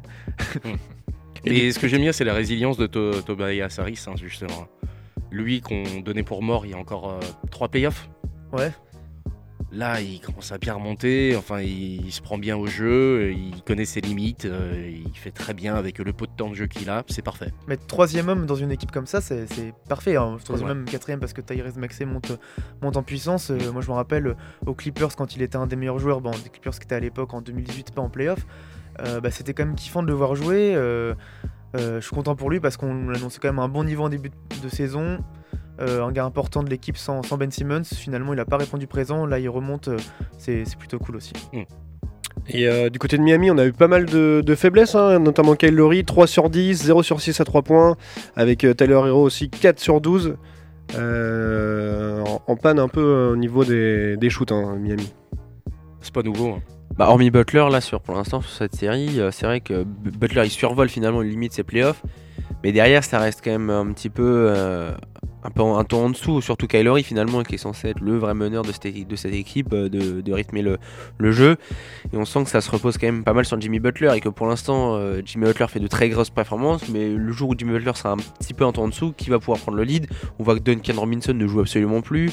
Speaker 9: Et ce que j'aime bien, c'est la résilience de To- Tobias Harris, hein, justement. Lui qu'on donnait pour mort il y a encore euh, trois playoffs.
Speaker 6: Ouais.
Speaker 9: Là, il commence à bien remonter. Enfin, il, il se prend bien au jeu. Il connaît ses limites. euh, il fait très bien avec le peu de temps de jeu qu'il a. C'est parfait.
Speaker 6: Mais troisième homme dans une équipe comme ça, c'est parfait. hein. Troisième
Speaker 9: Ouais.
Speaker 6: homme, quatrième parce que Tyrese Maxey monte, monte en puissance. Euh, moi, je me rappelle aux Clippers quand il était un des meilleurs joueurs, bon, des Clippers qui étaient à l'époque en 2018, pas en playoff. euh, bah, C'était quand même kiffant de le voir jouer. je suis content pour lui parce qu'on annonçait quand même un bon niveau en début de saison. Euh, un gars important de l'équipe sans, sans Ben Simmons. Finalement, il n'a pas répondu présent. Là, il remonte. euh, c'est c'est plutôt cool aussi.
Speaker 3: Et euh, du côté de Miami, on a eu pas mal de, de faiblesses, hein, notamment Kyle Lowry, 3 sur 10, 0 sur 6 à 3 points, avec euh, Tyler Hero aussi 4 sur 12, euh, en, en panne un peu euh, au niveau des, des shoots, hein, Miami.
Speaker 9: C'est pas nouveau. hein.
Speaker 5: Bah, hormis Butler, là, sur, pour l'instant, sur cette série, euh, c'est vrai que Butler, il survole finalement, il limite ses playoffs. Mais derrière, ça reste quand même un petit peu. Un peu un ton en dessous, surtout Kylori finalement, qui est censé être le vrai meneur de cette, de cette équipe, euh, de, de rythmer le, le jeu. Et on sent que ça se repose quand même pas mal sur Jimmy Butler et que pour l'instant, euh, Jimmy Butler fait de très grosses performances, mais le jour où Jimmy Butler sera un petit peu un ton en dessous, qui va pouvoir prendre le lead? On voit que Duncan Robinson ne joue absolument plus.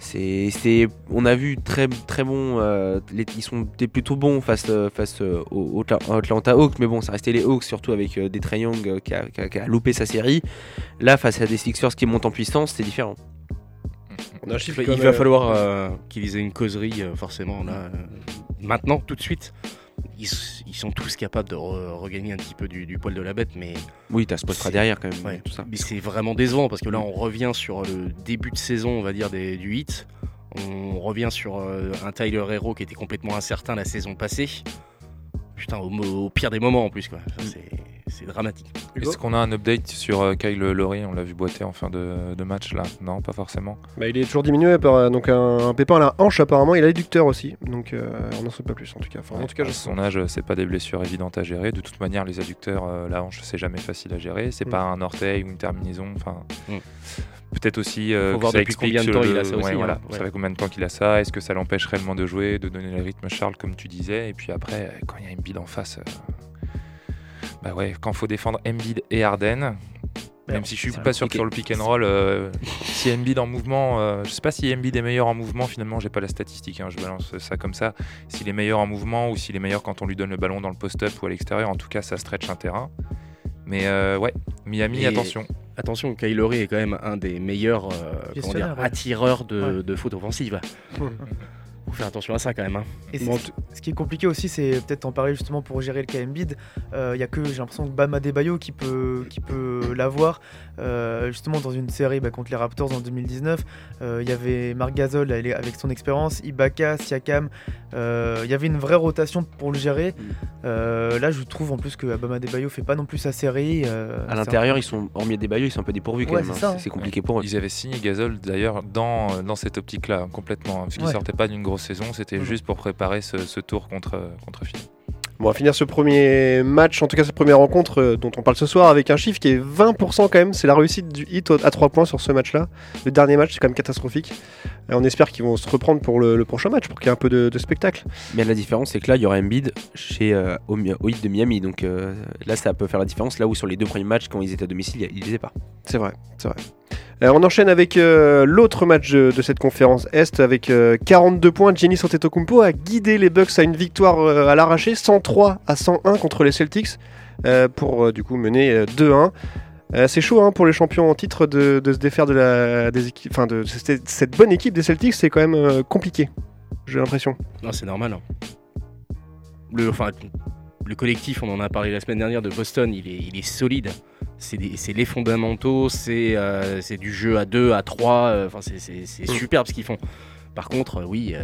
Speaker 5: C'est, c'est, on a vu très très bon, euh, les- ils sont étaient plutôt bons face euh, face euh, aux, aux Atla- aux Atlanta Hawks, mais bon, ça restait les Hawks surtout avec euh, des Trae Young euh, qui, a, qui a- qui a loupé sa série. Là, face à des Sixers qui montent en puissance, c'est différent.
Speaker 3: On a un
Speaker 9: Il va,
Speaker 3: comme,
Speaker 9: il va
Speaker 3: euh,
Speaker 9: falloir euh, qu'ils aient une causerie, euh, forcément, là. euh, maintenant, tout de suite. Ils, ils sont tous capables de re- regagner un petit peu du, du poil de la bête, mais.
Speaker 5: Oui, t'as
Speaker 9: c'est-
Speaker 5: derrière quand même,
Speaker 9: ouais,
Speaker 5: tout ça.
Speaker 9: Mais c'est vraiment décevant parce que là, on revient sur le début de saison, on va dire, des, du hit. On revient sur euh, un Tyler Hero qui était complètement incertain la saison passée. Putain, au, pire des moments en plus, quoi. Ça, c'est- dramatique.
Speaker 7: Est-ce qu'on a un update sur euh, Kyle Lowry? On l'a vu boiter en fin de, de match là Non, pas forcément.
Speaker 3: Bah, il est toujours diminué par euh, donc un, un pépin à la hanche apparemment, il a l'éducteur aussi, donc euh, on n'en sait pas plus en tout cas. Enfin, en tout cas,
Speaker 7: à
Speaker 3: je
Speaker 7: son âge, c'est pas des blessures évidentes à gérer. De toute manière, les adducteurs, euh, la hanche, c'est jamais facile à gérer. C'est
Speaker 3: Mm.
Speaker 7: pas un orteil ou une terminaison. Enfin,
Speaker 9: Mm.
Speaker 7: peut-être aussi. euh,
Speaker 9: Faut
Speaker 7: que
Speaker 9: voir
Speaker 7: ça
Speaker 9: depuis
Speaker 7: explique
Speaker 9: combien de temps
Speaker 7: le-
Speaker 9: il a ça aussi,
Speaker 7: ouais,
Speaker 9: hein.
Speaker 7: voilà.
Speaker 9: Ouais.
Speaker 7: Ça fait combien de temps qu'il a ça? Est-ce que ça l'empêche réellement de jouer, de donner le rythme Charles, comme tu disais? Et puis après, quand il y a Embiid en face, euh, bah ouais, quand faut défendre Embiid et Harden. Même si je suis pas sûr que sur le pick and roll, euh, si Embiid en mouvement, euh, je sais pas si Embiid est meilleur en mouvement. Finalement, j'ai pas la statistique. hein, je balance ça comme ça. S'il est meilleur en mouvement ou s'il est meilleur quand on lui donne le ballon dans le post-up ou à l'extérieur, en tout cas, ça stretch un terrain. Mais euh, ouais, Miami,
Speaker 9: Et
Speaker 7: attention.
Speaker 9: Attention, Kyle Lowry est quand même un des meilleurs euh, comment
Speaker 6: Gestionnaire,
Speaker 9: dire,
Speaker 6: ouais.
Speaker 9: attireurs de,
Speaker 6: Ouais.
Speaker 9: de faute offensive. Faut faire attention à ça quand même. hein.
Speaker 6: Et
Speaker 3: Bon,
Speaker 6: c'est- ce qui est compliqué aussi, c'est peut-être en parler justement pour gérer le Embiid. Il y a que j'ai l'impression que Bam Adebayo qui peut, qui peut l'avoir. Euh, justement dans une série bah, contre les Raptors en 2019, euh, il y avait Marc Gasol avec son expérience, Ibaka, Siakam. euh, Il y avait une vraie rotation pour le gérer. Euh, là, je trouve en plus que Bam Adebayo fait pas non plus sa série. euh,
Speaker 5: À l'intérieur, ils sont, hormis des baillots, ils sont un peu dépourvus quand
Speaker 6: Ouais,
Speaker 5: même.
Speaker 6: c'est
Speaker 5: hein.
Speaker 6: ça, hein.
Speaker 5: C'est compliqué pour eux.
Speaker 7: Ils avaient signé Gasol d'ailleurs dans, dans cette optique-là, hein, complètement. Parce qu'ils
Speaker 6: Ouais.
Speaker 7: sortaient pas d'une grosse saison, c'était
Speaker 6: Mhm.
Speaker 7: juste pour préparer ce, ce tour contre, contre Philly.
Speaker 3: Bon, on va finir ce premier match, en tout cas cette première rencontre euh, dont on parle ce soir, avec un chiffre qui est 20% quand même. C'est la réussite du hit à 3 points sur ce match-là. Le dernier match, c'est quand même catastrophique. Et on espère qu'ils vont se reprendre pour le, le prochain match, pour qu'il y ait un peu de, de spectacle.
Speaker 5: Mais la différence, c'est que là, il y aura Embiid chez, euh, au, de Miami. Donc euh, là, ça peut faire la différence. Là où sur les deux premiers matchs, quand ils étaient à domicile, il ne les pas.
Speaker 3: C'est vrai, c'est vrai. Euh, on enchaîne avec euh, l'autre match de, de cette conférence Est avec euh, 42 points. Giannis Antetokounmpo a guidé les Bucks à une victoire à l'arraché, 103 à 101 contre les Celtics, pour du coup mener euh, 2-1. Euh, c'est chaud hein, pour les champions en titre de, de se défaire de la des équipes, enfin de cette, cette bonne équipe des Celtics, c'est quand même euh, compliqué. J'ai l'impression.
Speaker 9: Non, c'est normal. hein. Le, enfin, le collectif, on en a parlé la semaine dernière de Boston, il est, il est solide. C'est les fondamentaux, c'est euh, c'est du jeu à 2, à 3. euh, Enfin, c'est-
Speaker 3: Mm.
Speaker 9: superbe ce qu'ils font. Par contre, oui,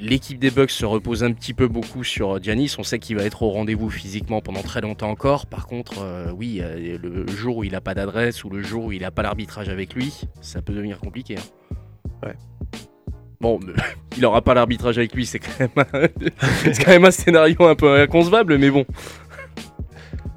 Speaker 9: l'équipe des Bucks se repose un petit peu beaucoup sur Giannis. On sait qu'il va être au rendez-vous physiquement pendant très longtemps encore. Par contre, euh, oui, euh, le jour où il n'a pas d'adresse ou le jour où il n'a pas l'arbitrage avec lui, ça peut devenir compliqué. hein.
Speaker 3: Ouais.
Speaker 9: Bon, il aura pas l'arbitrage avec lui, c'est quand, même un- c'est quand même un scénario un peu inconcevable, mais bon.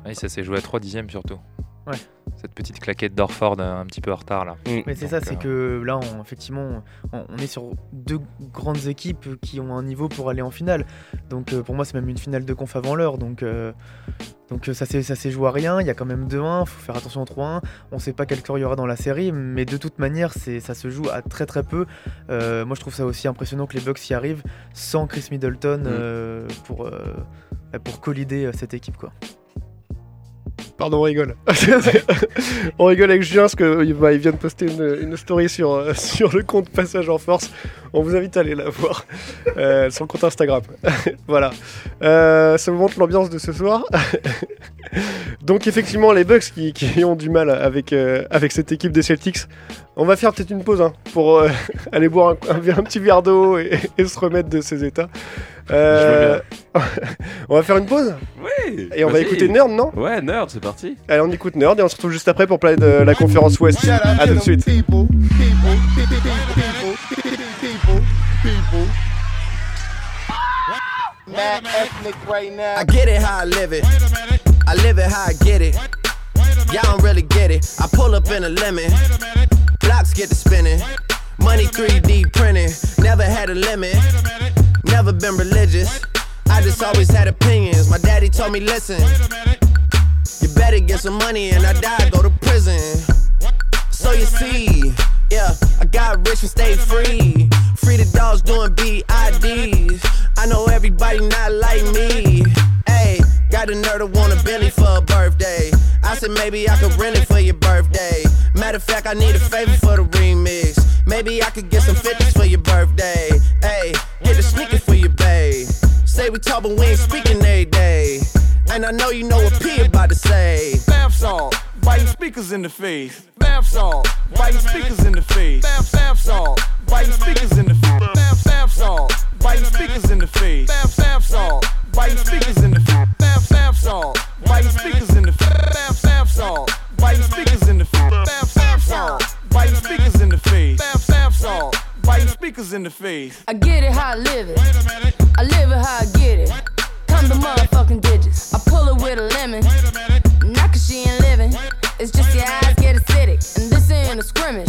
Speaker 7: Oui, ça s'est joué à 3 dixièmes surtout.
Speaker 6: Ouais.
Speaker 7: Cette petite claquette d'Orford euh, un petit peu en retard là.
Speaker 6: Mais c'est ça, c'est que là, on, effectivement, on, on est sur deux grandes équipes qui ont un niveau pour aller en finale. Donc euh, pour moi, c'est même une finale de conf avant l'heure. Donc, euh, donc euh, ça s'est joué à rien. Il y a quand même 2-1. faut faire attention au 3-1. On sait pas quel score il y aura dans la série, mais de toute manière, c'est ça se joue à très très peu. Euh, moi, je trouve ça aussi impressionnant que les Bucks y arrivent sans Chris Middleton euh, pour, euh, pour collider euh, cette équipe. quoi.
Speaker 3: Pardon, on rigole. on rigole avec Julien parce qu'il bah, il vient de poster une, une story sur, euh, sur le compte Passage en Force. On vous invite à aller la voir euh, sur le compte Instagram. voilà. Euh, ça vous montre l'ambiance de ce soir. Donc effectivement, les Bucks qui, qui ont du mal avec, euh, avec cette équipe des Celtics. On va faire peut-être une pause hein, pour aller boire un, un- un petit verre d'eau et, et se remettre de ces états. On va faire une pause
Speaker 4: Oui
Speaker 3: Et on va écouter Nerd, non?
Speaker 4: Ouais, Nerd, c'est parti.
Speaker 3: Allez, on écoute Nerd et on se retrouve juste après pour parler de la conférence Ouest. A tout de suite.
Speaker 12: Mad ethnic right now. I get it how I live it. I live it how I get it. Y'all don't really get it. I pull up in a lemon. Blocks get to spinning. Money 3D printing. Never had a limit. Never been religious. I just always had opinions. My daddy told me, listen. You better get some money and I die, go to prison. So you see, yeah, I got rich and stayed free. Free the dogs doing BIDs. I know everybody not like me. Hey, got a nerd to want a Bentley for a birthday. I said maybe I could rent it for your birthday. Matter of fact, I need a favor for the remix. Maybe I could get some 50s for your birthday. Hey, get a sneaker for your babe. Say we talk, but we ain't speaking every day. And I know you know what P about to say.
Speaker 13: Bath salt, biting speakers in the face. Bath salt, biting speakers in the face. Bath, bath salt, biting speakers in the face. Bath, bath salt, biting speakers in the face. Bath, bath salt, biting speakers in the face. Bath, bath salt, biting speakers in the face. Bath, bath salt, biting speakers in the face. Bath, bath salt, biting speakers in the face. Bath, bath salt, biting speakers in the face.
Speaker 14: I get it how I live it. I live it how I get it. Come the motherfucking digits. It with a lemon. Not cause she ain't living. It's just your eyes get acidic. And this ain't a scrimmage.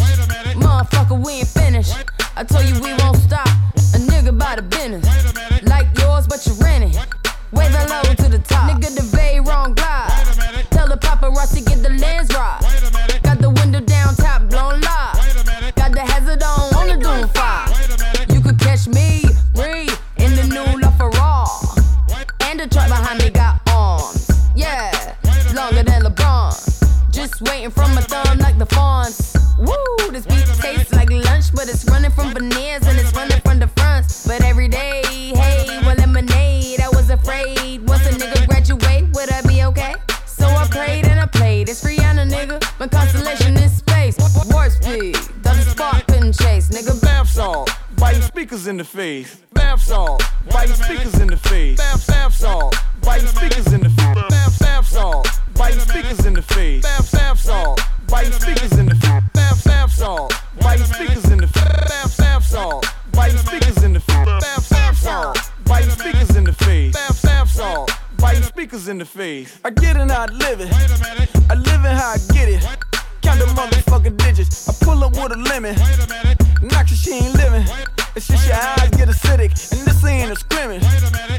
Speaker 14: Motherfucker, we ain't finished. I told you we won't stop. A nigga by the business. Like yours, but you rent it. Wave low to the top. Nigga, the very wrong glide. Tell the paparazzi get the lens right. Veneers and it's running from the front. But every day, hey, well, lemonade. I was afraid once a nigga graduate, would I be okay? So I prayed and I played. It's Rihanna, nigga. My constellation in space. Warp speed, the spark couldn't chase, nigga.
Speaker 13: Bath salt, biting speakers in the face. Bath salt, biting speakers in the face. Bath, bath salt, biting speakers in the face. Bath, bath salt, biting speakers in the face. Bath, bath salt, biting speakers in the face. Bath, bath salt, biting speakers speakers in the face. I get it, how I live it. I live it how I get it. Count the motherfucking digits. I pull up with a lemon. Knock she ain't living. It's just your eyes get acidic. And this ain't a scrimmage.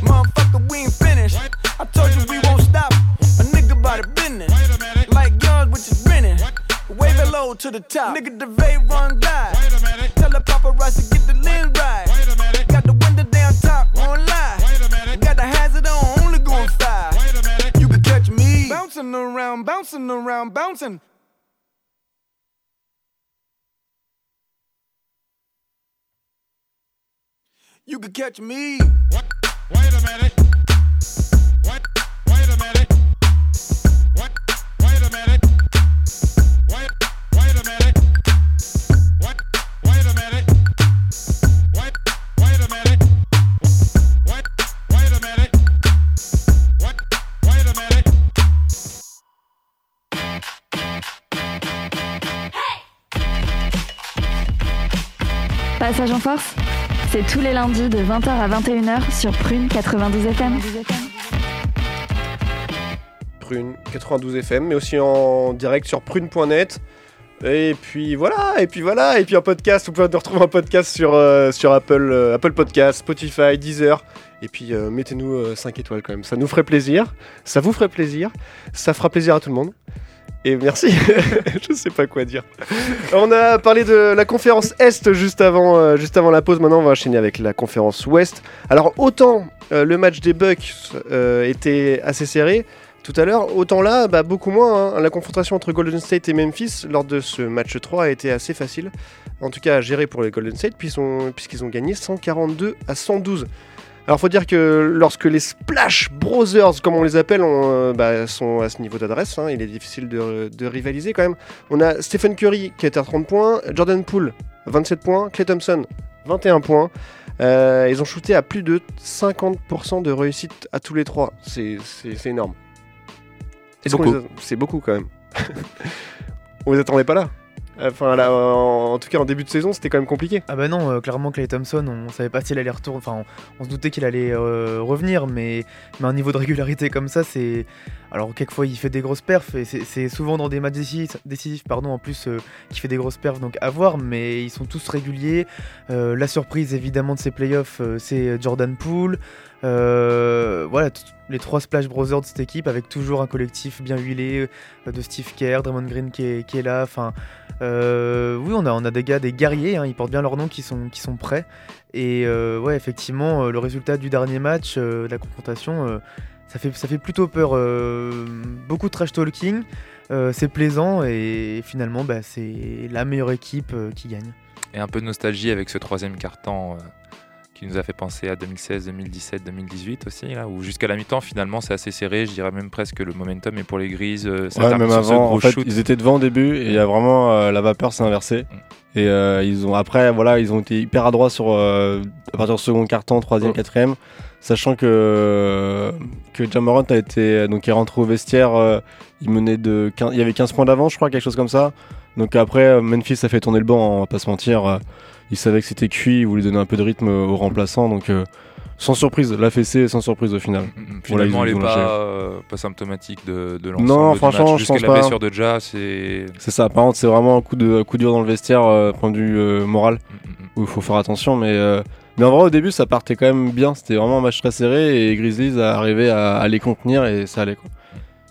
Speaker 13: Motherfucker, we ain't finished. I told you we won't stop. A nigga by the business. Like yours, which is renting. Wave it low to the the top. Nigga, the vape run glide. Wait a minute. Tell the paparazzi get the lens listen, you could catch me.
Speaker 2: What? En force, c'est tous les lundis de 20h à 21h sur Prune 92 FM.
Speaker 3: Prune 92 FM, mais aussi en direct sur prune.net. Et puis voilà, et puis voilà, et puis en podcast, vous pouvez nous retrouver en podcast sur, euh, sur Apple, euh, Apple Podcast, Spotify, Deezer. Et puis euh, mettez-nous 5 étoiles quand même, ça nous ferait plaisir, ça vous ferait plaisir, ça fera plaisir à tout le monde. Et merci, je sais pas quoi dire. On a parlé de la conférence Est juste avant, euh, la pause, maintenant on va enchaîner avec la conférence Ouest. Alors autant euh, le match des Bucks euh, était assez serré, tout à l'heure. Autant là, bah, beaucoup moins. hein. La confrontation entre Golden State et Memphis lors de ce match 3 a été assez facile. En tout cas, à gérer pour les Golden State, puisqu'ils ont gagné 142 à 112. Alors, faut dire que lorsque les Splash Brothers, comme on les appelle, ont, euh, bah, sont à ce niveau d'adresse, hein, il est difficile de, de rivaliser quand même. On a Stephen Curry qui est à 30 points, Jordan Poole 27 points, Clay Thompson 21 points. Euh, ils ont shooté à plus de 50% de réussite à tous les trois. C'est c'est- c'est énorme. Qu'on
Speaker 5: beaucoup.
Speaker 3: a- C'est beaucoup quand même. On les attendait pas là. Enfin, là, en, tout cas, en début de saison, c'était quand même compliqué.
Speaker 6: Ah bah non, euh, clairement Clay Thompson, on savait pas s'il allait retourner, enfin on, se doutait qu'il allait euh, revenir, mais, mais un niveau de régularité comme ça, c'est... Alors quelquefois il fait des grosses perfs, et c'est- souvent dans des matchs décisifs, pardon, en plus euh, qu'il fait des grosses perfs, donc à voir, mais ils sont tous réguliers. La surprise évidemment de ces playoffs, c'est Jordan Poole. Euh, voilà, les trois Splash Brothers de cette équipe, avec toujours un collectif bien huilé euh, de Steve Kerr, Draymond Green qui est, là. Euh, oui, on a, des gars, des guerriers, hein, ils portent bien leur nom, qui sont, prêts. Et ouais, effectivement, le résultat du dernier match, de la confrontation, ça, fait, plutôt peur. beaucoup de trash talking, c'est plaisant et finalement, bah, c'est la meilleure équipe qui gagne.
Speaker 7: Et un peu de nostalgie avec ce troisième euh, qui nous a fait penser à 2016, 2017, 2018 aussi, là, où jusqu'à la mi-temps, finalement, c'est assez serré. Je dirais même presque que le momentum est pour les Grises. euh,
Speaker 8: Ouais, même avant,
Speaker 7: gros
Speaker 8: en fait,
Speaker 7: shoot.
Speaker 8: ils étaient devant au début et il y a vraiment euh, la vapeur s'est inversée. Et euh, ils ont après, voilà, ils ont été hyper adroits sur euh, à partir du second quart-temps, troisième, quatrième, sachant que que Jamorant a été donc est rentré au vestiaire, il menait de 15 il y avait 15 points d'avance, je crois, quelque chose comme ça. Donc après, Memphis a fait tourner le banc, on va pas se mentir. Il savait que c'était cuit, il voulait donner un peu de rythme aux remplaçants, donc euh, sans surprise, la fessée sans surprise au final. Voilà, ils
Speaker 7: Finalement,
Speaker 8: ont-
Speaker 7: elle n'est pas, euh, pas symptomatique de, de l'ensemble
Speaker 8: Non, franchement,
Speaker 7: match.
Speaker 8: je pense
Speaker 7: la
Speaker 8: pas.
Speaker 7: blessure de Ja, c'est...
Speaker 8: C'est ça, par contre, c'est vraiment un coup, de, un coup dur dans le vestiaire, euh, point de vue moral, où il faut faire attention. Mais, mais en vrai, au début, ça partait quand même bien. C'était vraiment un match très serré et Grizzlies a arrivé à, à les contenir et ça allait. Quoi.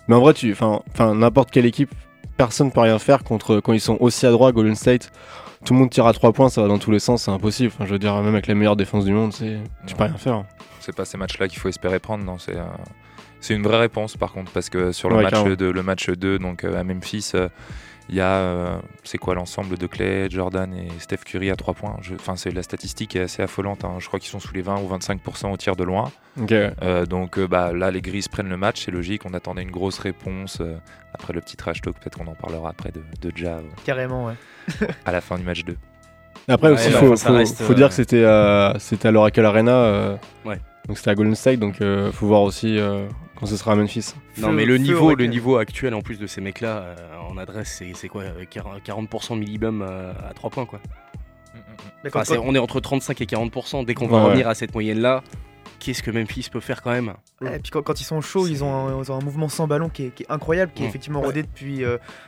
Speaker 8: Mais en vrai, tu, enfin, n'importe quelle équipe, personne peut rien faire contre quand ils sont aussi adroits. Golden State, tout le monde tire à 3 points, ça va dans tous les sens, c'est impossible. Enfin, je veux dire, même avec la meilleure défense du monde, c'est, tu peux rien faire.
Speaker 7: C'est pas ces matchs-là qu'il faut espérer prendre, non. C'est, euh, c'est une vraie réponse, par contre, parce que sur le,
Speaker 8: Ouais,
Speaker 7: match, de, le match 2, donc euh, à Memphis, euh, il y a, euh, c'est quoi l'ensemble de Clay, Jordan et Steph Curry à 3 points. Enfin, c'est la statistique est assez affolante. hein. Je crois qu'ils sont sous les 20 ou 25% au tir de loin. Euh, donc euh, bah, là, les Grises prennent le match, c'est logique. On attendait une grosse réponse euh, après le petit trash talk. Peut-être qu'on en parlera après de, de Ja euh,
Speaker 6: Carrément, ouais.
Speaker 7: à la fin du match 2.
Speaker 8: Après aussi,
Speaker 7: bah,
Speaker 8: faut,
Speaker 7: enfin, ça
Speaker 8: faut-
Speaker 7: reste,
Speaker 8: faut
Speaker 7: euh,
Speaker 8: dire que c'était à, c'était à l'Oracle Arena. euh,
Speaker 9: Ouais.
Speaker 8: Donc c'était à Golden State, donc euh, faut voir aussi euh, quand ce sera à Memphis.
Speaker 9: Non, mais le niveau, le niveau actuel en plus de ces mecs-là euh, en adresse, c'est c'est quoi euh, 40% 40% minimum euh, à 3 points quoi. Enfin, c'est-
Speaker 6: quand-
Speaker 9: on est entre 35 et 40%. Dès qu'on va
Speaker 8: Ouais,
Speaker 9: revenir
Speaker 8: ouais.
Speaker 9: à cette moyenne-là, qu'est-ce que Memphis peut faire quand même
Speaker 6: Et puis quand, quand ils sont chauds, ils ont, un, ils ont un mouvement sans ballon qui est, qui est incroyable, qui est
Speaker 9: Mm.
Speaker 6: effectivement rodé depuis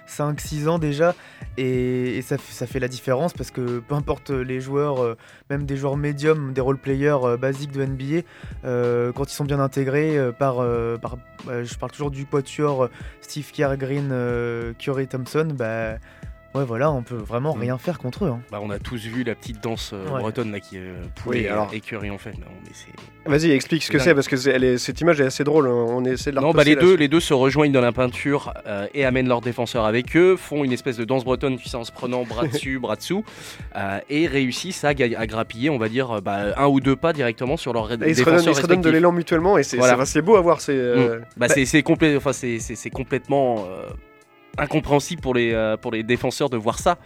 Speaker 6: 5-6 ans déjà. Et, et ça, fait la différence parce que peu importe les joueurs, euh, même des joueurs médiums, des role-players euh, basiques de NBA, euh, quand ils sont bien intégrés euh, par, euh, par bah, je parle toujours du quatuor euh, Steve Kerr, Green, euh, Curry, Thompson, bah, ouais, voilà, on peut vraiment
Speaker 9: Mm.
Speaker 6: rien faire contre eux. hein.
Speaker 9: Bah, on a tous vu la petite danse euh,
Speaker 6: Ouais.
Speaker 9: bretonne là qui est euh,
Speaker 3: Oui,
Speaker 9: poulet
Speaker 3: alors-
Speaker 9: et écurie en fait.
Speaker 3: Vas-y, explique ce que c'est parce que c'est- elle est- cette image est assez drôle. hein. On essaie de la
Speaker 9: Non, bah les
Speaker 3: là.
Speaker 9: deux, les deux se rejoignent dans la peinture euh, et amènent leurs défenseurs avec eux, font une espèce de danse bretonne puis en se prenant bras dessus, bras dessous, euh, et réussissent à, grappiller, on va dire, bah, un ou deux pas directement sur leurs
Speaker 3: Et ils se
Speaker 9: défenseurs
Speaker 3: redonnent, ils se redonnent de l'élan mutuellement et c'est
Speaker 9: Voilà.
Speaker 3: c'est- c'est beau à voir. C'est euh,
Speaker 9: Mm. Bah, c'est- c'est complé- enfin, complètement euh, incompréhensible pour les, euh, pour les défenseurs de voir ça.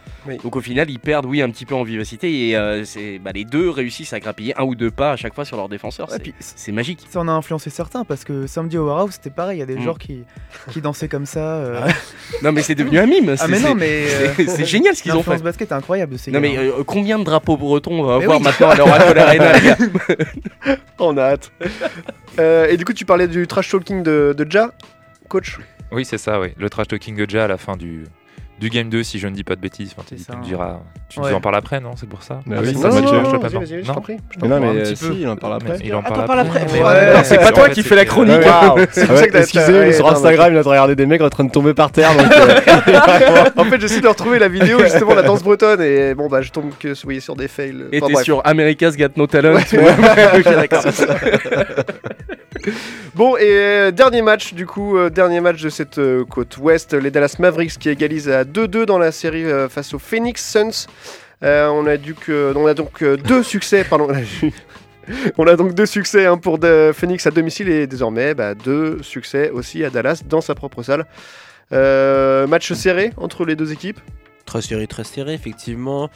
Speaker 9: Donc au final, ils perdent, oui, un petit peu en vivacité et euh, c'est- bah, les deux réussissent à grappiller un ou deux pas à chaque fois sur leurs défenseurs.
Speaker 6: Ouais,
Speaker 9: C'est- magique.
Speaker 6: Ça en a influencé certains parce que samedi au Warehouse c'était pareil, il y a des
Speaker 9: Mm.
Speaker 6: joueurs qui, qui dansaient comme ça. euh.
Speaker 9: Ah ouais. Non, mais c'est devenu un mime,
Speaker 6: Ah
Speaker 9: c'est-
Speaker 6: mais non mais
Speaker 9: c'est- génial ce qu'ils ont fait.
Speaker 6: basket est incroyable ces
Speaker 9: Non
Speaker 6: gars.
Speaker 9: mais combien de drapeaux bretons on va
Speaker 6: Mais
Speaker 9: avoir
Speaker 6: oui.
Speaker 9: maintenant à l'Oracle Arena les gars
Speaker 3: On a hâte. Et du coup, tu parlais du trash talking de, de Ja, coach.
Speaker 7: Oui, c'est ça, oui. Le trash de Ja à la fin du, du game 2, si je ne dis pas de bêtises. Enfin, tu, tu
Speaker 6: ça,
Speaker 7: me
Speaker 6: hein.
Speaker 7: diras. Tu
Speaker 6: Ouais.
Speaker 7: nous en parles après, non? C'est pour ça
Speaker 8: Bah
Speaker 7: Ah,
Speaker 8: oui,
Speaker 7: ça,
Speaker 8: non, non,
Speaker 3: vas-y, je
Speaker 7: Non
Speaker 3: t'en prie. je
Speaker 8: non, mais
Speaker 6: un petit
Speaker 8: euh, si,
Speaker 6: peu.
Speaker 8: il en parle après.
Speaker 7: Il en parle après.
Speaker 9: C'est pas toi qui fais la chronique
Speaker 3: C'est pour ça que t'as-
Speaker 8: excusez, sur
Speaker 3: ouais,
Speaker 8: Instagram, il a regardé des mecs en train de tomber par terre. euh,
Speaker 3: en fait, j'essaie de retrouver la vidéo justement la danse bretonne et bon bah je tombe que oui, sur des fails.
Speaker 9: Et t'es sur America's Got No Talent.
Speaker 3: Bon et euh, dernier match du coup, euh, dernier match de cette euh, côte ouest, les Dallas Mavericks qui égalisent à 2-2 dans la série euh, face aux Phoenix Suns. Euh, on a dû que, on a donc euh, deux succès, pardon. On a donc deux succès hein, pour de- Phoenix à domicile et désormais bah, deux succès aussi à Dallas dans sa propre salle. Euh, match serré entre les deux équipes?
Speaker 5: Très serré, très serré, effectivement.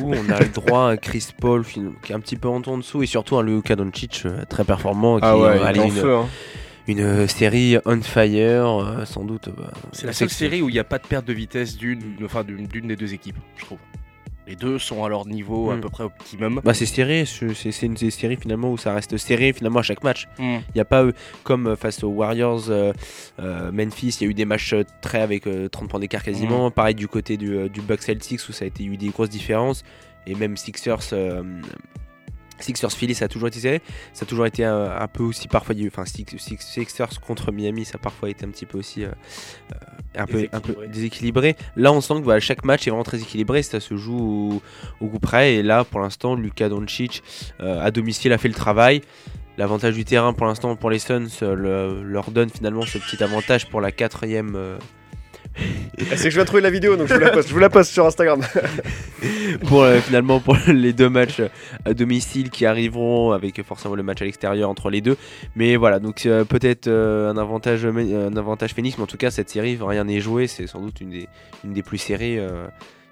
Speaker 5: Où on a le droit à Chris Paul qui est un petit peu en en dessous et surtout un Luka Doncic euh, très performant qui
Speaker 8: Ah ouais,
Speaker 5: euh,
Speaker 8: est en feu. hein.
Speaker 5: Une, euh, série on fire, euh, sans doute. bah,
Speaker 9: C'est la seule série où il n'y a pas de perte de vitesse d'une enfin, d'une des deux équipes, je trouve. Les deux sont à leur niveau à
Speaker 5: Mm.
Speaker 9: peu près optimum.
Speaker 5: Bah, c'est serré, c'est une des séries finalement où ça reste serré finalement à chaque match.
Speaker 9: Mm.
Speaker 5: Il n'y a pas comme euh, face aux Warriors, euh, euh, Memphis, il y a eu des matchs euh, très avec euh, 30 points d'écart quasiment. Pareil du côté du, euh, du Bucks Celtics où ça a été eu des grosses différences. Et même Sixers, euh, Sixers Philly, ça a toujours été serré. Ça a toujours été un, un peu aussi parfois. Enfin, Six- Six- Sixers contre Miami, ça a parfois été un petit peu aussi. euh, euh, un, peu, un peu
Speaker 9: Déséquilibré.
Speaker 5: Là, on sent que voilà, chaque match est vraiment très équilibré, ça se joue au, au coup près. Et là, pour l'instant, Luka Doncic euh, à domicile a fait le travail. L'avantage du terrain pour l'instant pour les Suns euh, le- leur donne finalement ce petit avantage pour la quatrième. euh,
Speaker 3: C'est que je viens de trouver la vidéo donc je vous la poste, je vous la poste sur Instagram.
Speaker 5: pour euh, finalement pour les deux matchs à domicile qui arriveront avec forcément le match à l'extérieur entre les deux. Mais voilà, donc euh, peut-être euh, un avantage un avantage Phoenix, mais en tout cas cette série rien n'est joué, c'est sans doute une des une des plus serrées euh,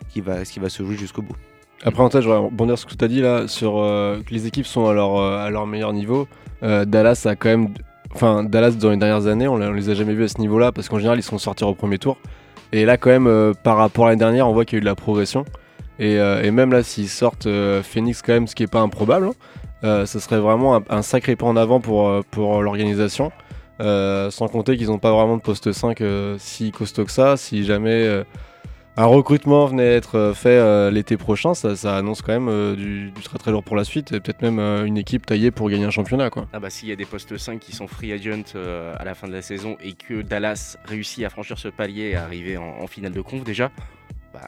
Speaker 5: qui va qui va se jouer jusqu'au bout.
Speaker 8: Après, en fait, je voudrais rebondir sur ce que tu as dit là, sur euh, que les équipes sont à leur, euh, à leur meilleur niveau. Euh, Dallas a quand même. Enfin, Dallas, dans les dernières années, on, les a jamais vus à ce niveau-là, parce qu'en général, ils sont sortis au premier tour. Et là, quand même, euh, par rapport à l'année dernière, on voit qu'il y a eu de la progression. Et, euh, même là, s'ils sortent euh, Phoenix, quand même, ce qui n'est pas improbable, hein, ce serait vraiment un, sacré pas en avant pour, pour l'organisation. Sans compter qu'ils n'ont pas vraiment de poste 5 euh, si costaud que ça. Si jamais un recrutement venait être euh, fait euh, l'été prochain, ça, ça annonce quand même euh, du, du très très lourd pour la suite. Et peut-être même euh, une équipe taillée pour gagner un championnat. Quoi.
Speaker 9: Ah bah s'il y a des postes 5 qui sont free agent euh, à la fin de la saison et que Dallas réussit à franchir ce palier et à arriver en, en finale de conf déjà, bah,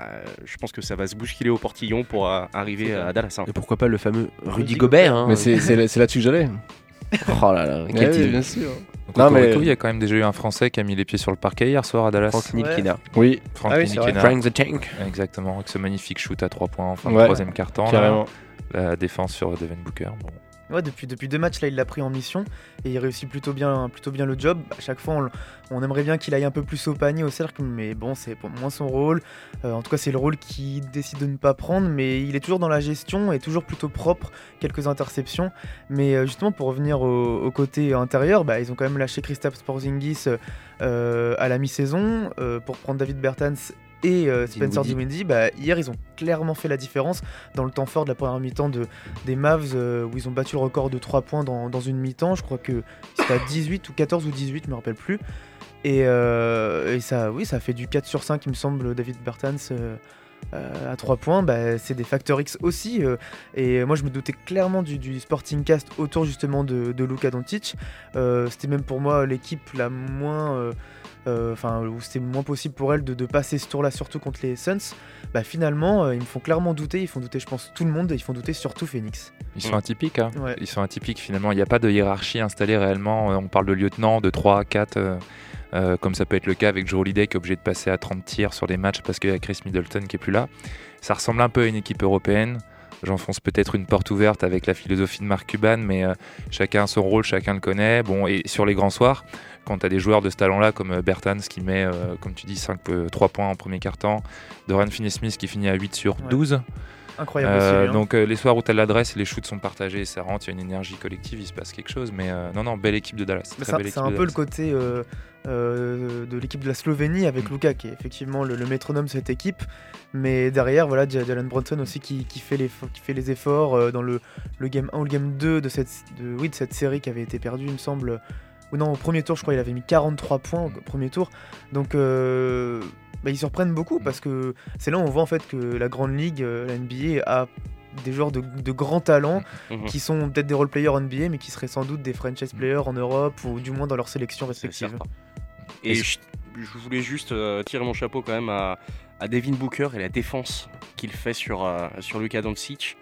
Speaker 9: je pense que ça va se bousculer au portillon pour euh, arriver à Dallas. hein.
Speaker 5: Et pourquoi pas le fameux Rudy,
Speaker 9: Rudy
Speaker 5: Gobert,
Speaker 9: Gobert.
Speaker 5: hein.
Speaker 8: Mais c'est là-dessus que j'allais.
Speaker 5: Oh là là, quel
Speaker 8: bien sûr.
Speaker 7: Donc,
Speaker 8: Non, mais-
Speaker 7: il y a quand même déjà eu un Français qui a mis les pieds sur le parquet hier soir à Dallas.
Speaker 5: Frank Ntilikina.
Speaker 8: Oui,
Speaker 7: Frank
Speaker 3: Ah oui.
Speaker 7: Ntilikina.
Speaker 5: Frank the Tank.
Speaker 7: Exactement, avec ce magnifique shoot à 3 points en fin de troisième quart-temps. La défense sur Devin Booker. Bon.
Speaker 6: Depuis, depuis deux matchs, là, il l'a pris en mission et il réussit plutôt bien, le job. À chaque fois, on, aimerait bien qu'il aille un peu plus au panier, au cercle, mais bon, c'est pour moins son rôle. Euh, en tout cas, c'est le rôle qu'il décide de ne pas prendre, mais il est toujours dans la gestion et toujours plutôt propre. Quelques interceptions, mais euh, justement, pour revenir au, côté intérieur, bah, ils ont quand même lâché Kristaps Porzingis euh, à la mi-saison euh, pour prendre David Bertans et euh, Spencer Dinwiddie. Bah, hier, ils ont clairement fait la différence dans le temps fort de la première mi-temps de, des Mavs euh, où ils ont battu le record de 3 points dans, dans une mi-temps. Je crois que c'était à 18 ou 14 ou 18, je me rappelle plus. Et, euh, et ça, oui, ça fait du 4 sur 5, il me semble, David Bertans. euh, à 3 points, bah, c'est des facteurs X aussi. euh, et moi, je me doutais clairement du, du Sporting Cast autour justement de, de Luka Doncic. Euh, C'était même pour moi l'équipe la moins. Euh, euh, enfin où c'était moins possible pour elle de, de passer ce tour-là, surtout contre les Suns, bah finalement euh, ils me font clairement douter, ils font douter je pense tout le monde, ils font douter surtout Phoenix.
Speaker 7: Ils sont atypiques. hein.
Speaker 6: Ouais.
Speaker 7: Ils sont atypiques finalement. Il n'y a pas de hiérarchie installée réellement. Euh, On parle de lieutenant, de 3, 4, euh, euh, comme ça peut être le cas avec Joe Holiday qui est obligé de passer à 30 tirs sur des matchs parce qu'il y a Chris Middleton qui est plus là. Ça ressemble un peu à une équipe européenne. J'enfonce peut-être une porte ouverte avec la philosophie de Marc Cuban, mais euh, chacun a son rôle, chacun le connaît. Bon, et sur les grands soirs, quand tu as des joueurs de ce talent-là, comme euh, Bertans qui met, euh, comme tu dis, 5, 3 points en premier quart-temps, Dorian Finney-Smith qui finit à 8 sur 12.
Speaker 6: Incroyable
Speaker 7: Euh,
Speaker 6: aussi, hein.
Speaker 7: donc euh, les soirs où tu as l'adresse, les shoots sont partagés, ça rentre, il y a une énergie collective, il se passe quelque chose. Mais euh, non, non, belle équipe de Dallas.
Speaker 6: C'est un peu le côté de l'équipe de la Slovénie
Speaker 7: Mm.
Speaker 6: avec Luka qui est effectivement le, le métronome de cette équipe. Mais derrière, voilà, Jalen Brunson aussi qui, qui fait, les, qui fait les efforts dans le, le game 1 ou le game 2 de cette, de, oui, de cette série qui avait été perdue, il me semble. Ou non, au premier tour, je crois, il avait mis 43 points au premier tour. Donc, euh, bah, ils surprennent beaucoup parce que c'est là où on voit en fait que la Grande Ligue, euh, la NBA, a des joueurs de, de grands talents
Speaker 9: Mhm.
Speaker 6: qui sont peut-être des role-players NBA, mais qui seraient sans doute des franchise players en Europe ou du moins dans leur sélection respective.
Speaker 9: Et je, je voulais juste euh, tirer mon chapeau quand même à, à Devin Booker et la défense qu'il fait sur, euh, sur Luka Doncic.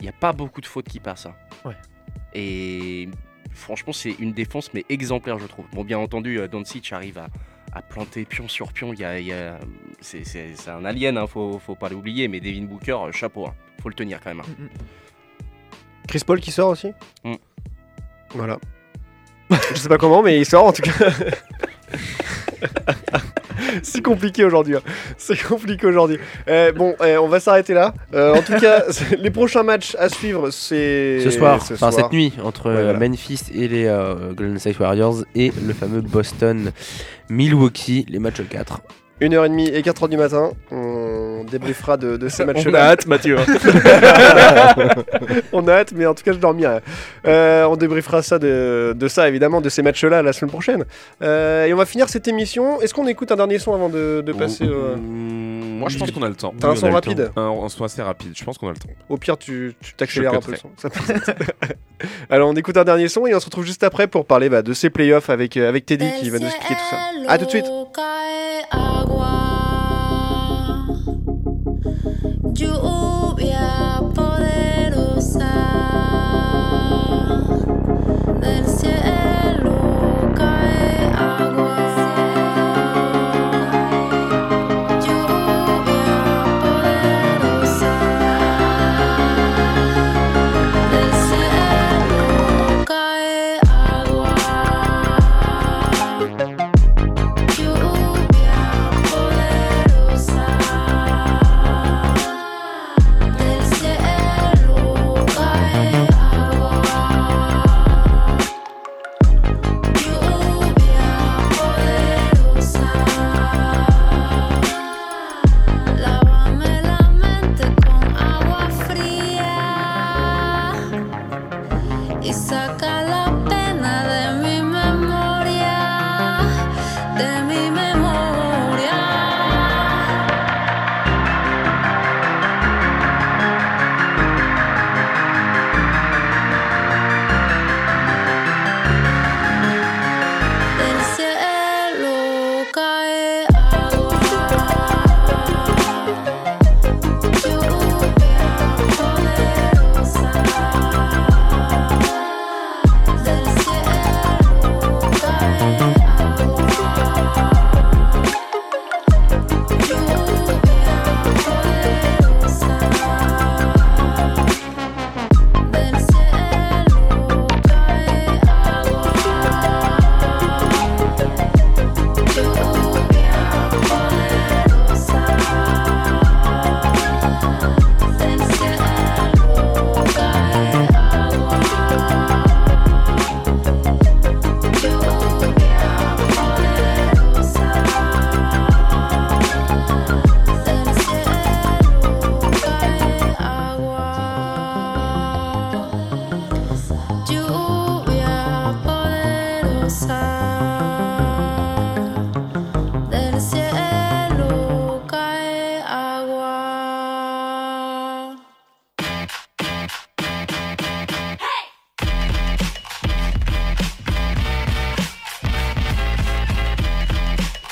Speaker 9: Il n'y a pas beaucoup de fautes qui passent. hein.
Speaker 6: Ouais.
Speaker 9: Et franchement, c'est une défense mais exemplaire, je trouve. Bon, bien entendu, euh, Doncic arrive à, à planter pion sur pion. Il y a, il y a- c'est, c'est- c'est un alien, hein, faut, faut pas l'oublier. Mais Devin Booker, euh, chapeau, hein. faut le tenir quand même. hein.
Speaker 3: Chris Paul qui sort aussi
Speaker 9: Mm.
Speaker 3: Voilà. Je sais pas comment, mais il sort en tout cas. C'est compliqué aujourd'hui. hein. C'est compliqué aujourd'hui. Euh, bon, euh, on va s'arrêter là. Euh, en tout cas, les prochains matchs à suivre, c'est
Speaker 5: Ce soir,
Speaker 3: ce
Speaker 5: enfin
Speaker 3: soir.
Speaker 5: cette nuit, entre
Speaker 3: voilà.
Speaker 5: Memphis et les euh, Golden State Warriors et le fameux Boston Milwaukee, les matchs 4.
Speaker 3: Une heure et demie et 4 heures du matin. On débriefera de, de ces
Speaker 9: On
Speaker 3: matchs-là.
Speaker 9: a hâte, Mathieu.
Speaker 3: on a hâte, mais en tout cas, je dormirai. Euh, on débriefera ça de, de ça, évidemment, de ces matchs-là la semaine prochaine. Euh, et on va finir cette émission. Est-ce qu'on écoute un dernier son avant de, de passer euh,
Speaker 4: Moi, je pense qu'on a le temps.
Speaker 3: T'as un son rapide
Speaker 4: Un, un son assez rapide. Je pense qu'on a le temps.
Speaker 3: Au pire, tu t'accélères un peu le son. Ça Alors, on écoute un dernier son et on se retrouve juste après pour parler bah, de ces playoffs avec, euh, avec Teddy qui va nous expliquer tout ça. A tout de suite.
Speaker 15: agua. You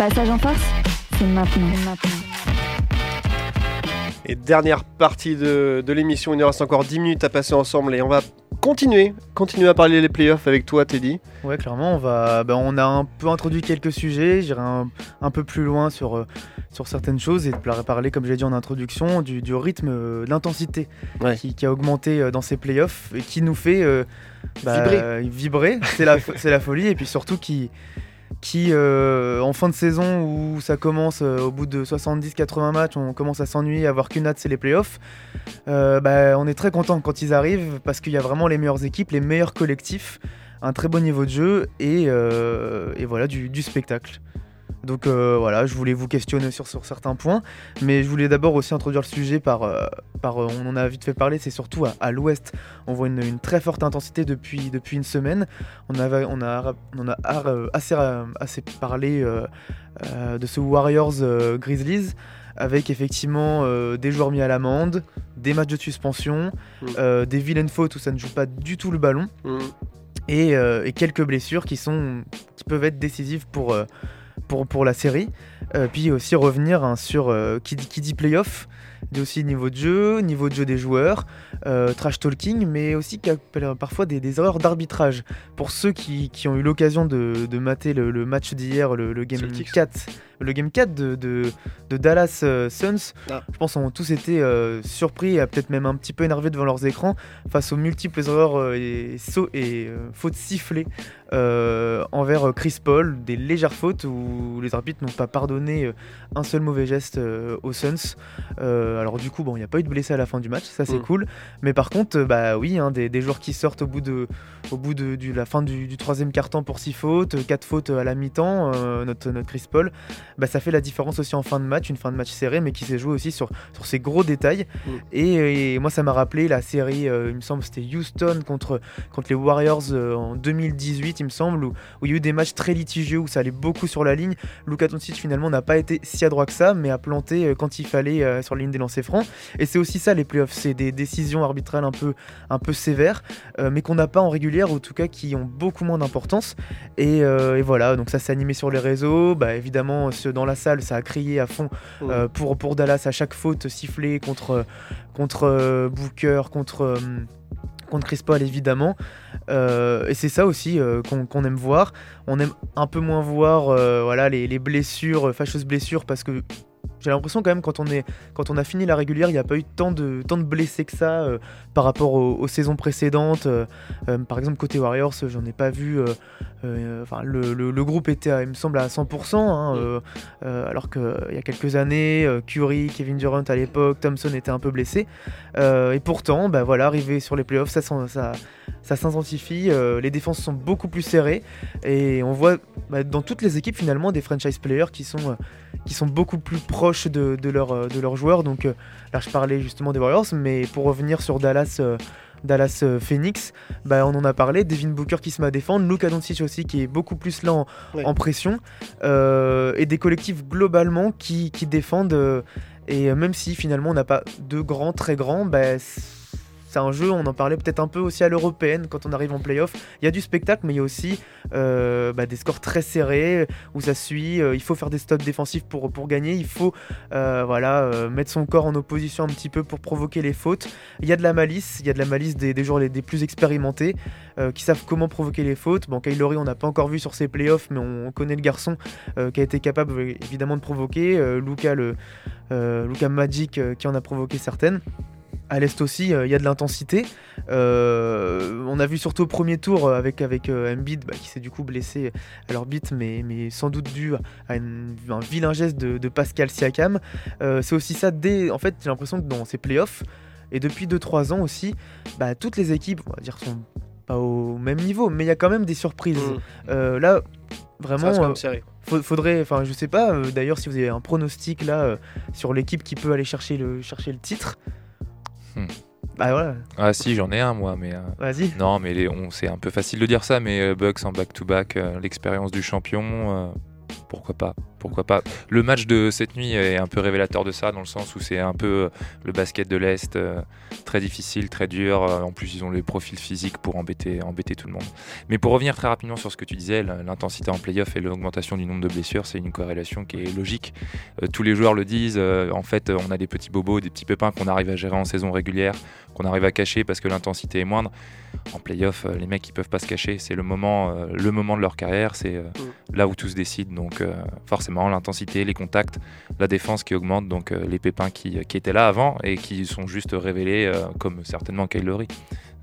Speaker 2: Passage en force, c'est maintenant.
Speaker 3: Et dernière partie de, de l'émission, il nous reste encore 10 minutes à passer ensemble et on va continuer, continuer à parler des playoffs avec toi Teddy.
Speaker 6: Ouais, clairement, on, va, ben, on a un peu introduit quelques sujets, j'irai un, un peu plus loin sur, euh, sur certaines choses et de parler, comme j'ai dit en introduction, du, du rythme, euh, de l'intensité qui, qui a augmenté euh, dans ces playoffs et qui nous fait euh, bah,
Speaker 3: Vibrer.
Speaker 6: vibrer. C'est la, c'est la folie et puis surtout qui, qui euh, en fin de saison où ça commence euh, au bout de 70-80 matchs, on commence à s'ennuyer, à avoir qu'une hâte, c'est les playoffs. Euh, bah, on est très content quand ils arrivent parce qu'il y a vraiment les meilleures équipes, les meilleurs collectifs, un très bon niveau de jeu et, voilà du spectacle. Donc euh, voilà, je voulais vous questionner sur, sur certains points, mais je voulais d'abord aussi introduire le sujet par, euh, par euh, on en a vite fait parler, c'est surtout à, à l'ouest. On voit une, une très forte intensité depuis, depuis une semaine. On, avait, on a, on a assez, assez parlé de ce Warriors Grizzlies avec effectivement euh, des joueurs mis à l'amende, des matchs de suspension, euh, des vilaines fautes où ça ne joue pas du tout le ballon, et, euh, et quelques blessures qui, sont, qui peuvent être décisives pour, pour, pour la série. Euh, puis aussi revenir hein, sur euh, qui, dit, qui dit playoff, dit aussi niveau de jeu, niveau de jeu des joueurs, euh, trash talking, mais aussi parfois des, des erreurs d'arbitrage. Pour ceux qui, qui ont eu l'occasion de, de mater le, le match d'hier, le, le game 4, le game 4 de, de, de Dallas euh, Suns, je pense ont tous été euh, surpris et peut-être même un petit peu énervés devant leurs écrans face aux multiples erreurs euh, et, fautes sifflées euh, envers Chris Paul, des légères fautes où les arbitres n'ont pas pardonné un seul mauvais geste euh, aux Suns. Euh, alors du coup, bon, il n'y a pas eu de blessés à la fin du match, ça c'est
Speaker 3: Mm.
Speaker 6: cool. Mais par contre, bah oui, hein, des, des joueurs qui sortent au bout de, au bout de du- la fin du, du troisième quart-temps pour 6 fautes, 4 fautes à la mi-temps, notre, notre Chris Paul, bah, ça fait la différence aussi en fin de match, une fin de match serrée, mais qui s'est jouée aussi sur, sur ces gros détails.
Speaker 3: Mm.
Speaker 6: Et, et moi, ça m'a rappelé la série, euh, il me semble, c'était Houston contre, contre les Warriors euh, en 2018, il me semble, où, où il y a eu des matchs très litigieux, où ça allait beaucoup sur la ligne. Luka Doncic, finalement, n'a pas été si adroit que ça, mais a planté euh, quand il fallait sur la ligne des lancers francs. Et c'est aussi ça, les playoffs, c'est des décisions arbitrales un peu, un peu sévères, mais qu'on n'a pas en régulière, ou en tout cas qui ont beaucoup moins d'importance. Et, et voilà, donc ça s'est animé sur les réseaux. Bah, évidemment, dans la salle, ça a crié à fond euh, pour, pour Dallas à chaque faute sifflée contre, contre euh, Booker, contre. euh, contre Chris Paul évidemment Euh, et c'est ça aussi euh, qu'on aime voir on aime un peu moins voir euh, voilà les, les blessures fâcheuses blessures parce que j'ai l'impression quand même quand on est quand on a fini la régulière il n'y a pas eu tant de tant de blessés que ça euh, par rapport aux, aux saisons précédentes. Euh, euh, par exemple côté Warriors j'en ai pas vu enfin le, le- le groupe était à- il me semble à 100% hein, euh, alors qu'il y a quelques années Curry Kevin Durant à l'époque Thompson était un peu blessé. Et pourtant bah voilà arrivé sur les playoffs ça ça ça s'intensifie, euh, les défenses sont beaucoup plus serrées et on voit bah, dans toutes les équipes finalement des franchise players qui sont, euh, qui sont beaucoup plus proches de, de, leur, euh, de leurs joueurs. Donc euh, là je parlais justement des Warriors, mais pour revenir sur Dallas, Dallas Phoenix, bah, on en a parlé, Devin Booker qui se met à défendre, Luka Doncic aussi qui est beaucoup plus là en,
Speaker 3: Ouais.
Speaker 6: en pression et des collectifs globalement qui, qui défendent et même si finalement on n'a pas de grands très grands, bah, c'est un jeu, on en parlait peut-être un peu aussi à l'européenne quand on arrive en playoff. Il y a du spectacle, mais il y a aussi euh, bah, des scores très serrés où ça suit. euh, il faut faire des stops défensifs pour, pour gagner. Il faut euh, voilà, mettre son corps en opposition un petit peu pour provoquer les fautes. Il y a de la malice, il y a de la malice des, joueurs les, plus expérimentés qui savent comment provoquer les fautes. Bon, Kyle on n'a pas encore vu sur ses playoffs, mais on, on connaît le garçon qui a été capable évidemment de provoquer. Luka Magic qui en a provoqué certaines. À l'Est aussi, euh, il y a de l'intensité. Euh, on a vu surtout au premier tour euh, avec, avec Embiid bah, qui s'est du coup blessé à l'orbite, mais, mais sans doute dû à une- un vilain geste de, de Pascal Siakam. C'est aussi ça dès. En fait, j'ai l'impression que dans ces playoffs, et depuis 2-3 ans aussi, bah, toutes les équipes, on va dire, sont pas au même niveau, mais il y a quand même des surprises. Euh, là, vraiment.
Speaker 3: Ça serré.
Speaker 6: faudrait, enfin, je sais pas. euh, D'ailleurs, si vous avez un pronostic là euh, sur l'équipe qui peut aller chercher le, chercher le titre,
Speaker 7: Hmm.
Speaker 6: bah voilà.
Speaker 7: Ah si, j'en ai un moi, mais... euh,
Speaker 6: Vas-y.
Speaker 7: Non, mais les- on, c'est un peu facile de dire ça, mais euh, Bucks en back-to-back, euh, l'expérience du champion, euh, pourquoi pas pourquoi pas. Le match de cette nuit est un peu révélateur de ça, dans le sens où c'est un peu euh, le basket de l'Est, euh, très difficile, très dur. Euh, en plus, ils ont les profils physiques pour embêter, embêter tout le monde. Mais pour revenir très rapidement sur ce que tu disais, l'intensité en playoff et l'augmentation du nombre de blessures, c'est une corrélation qui est logique. Tous les joueurs le disent. en fait, on a des petits bobos, des petits pépins qu'on arrive à gérer en saison régulière, qu'on arrive à cacher parce que l'intensité est moindre. En playoff, les mecs ils peuvent pas se cacher. C'est le moment, le moment de leur carrière. C'est euh, là où tout se décide. Donc euh, forcément, l'intensité, les contacts, la défense qui augmente. Donc euh, les pépins qui, qui étaient là avant et qui sont juste révélés, euh, comme certainement. Euh,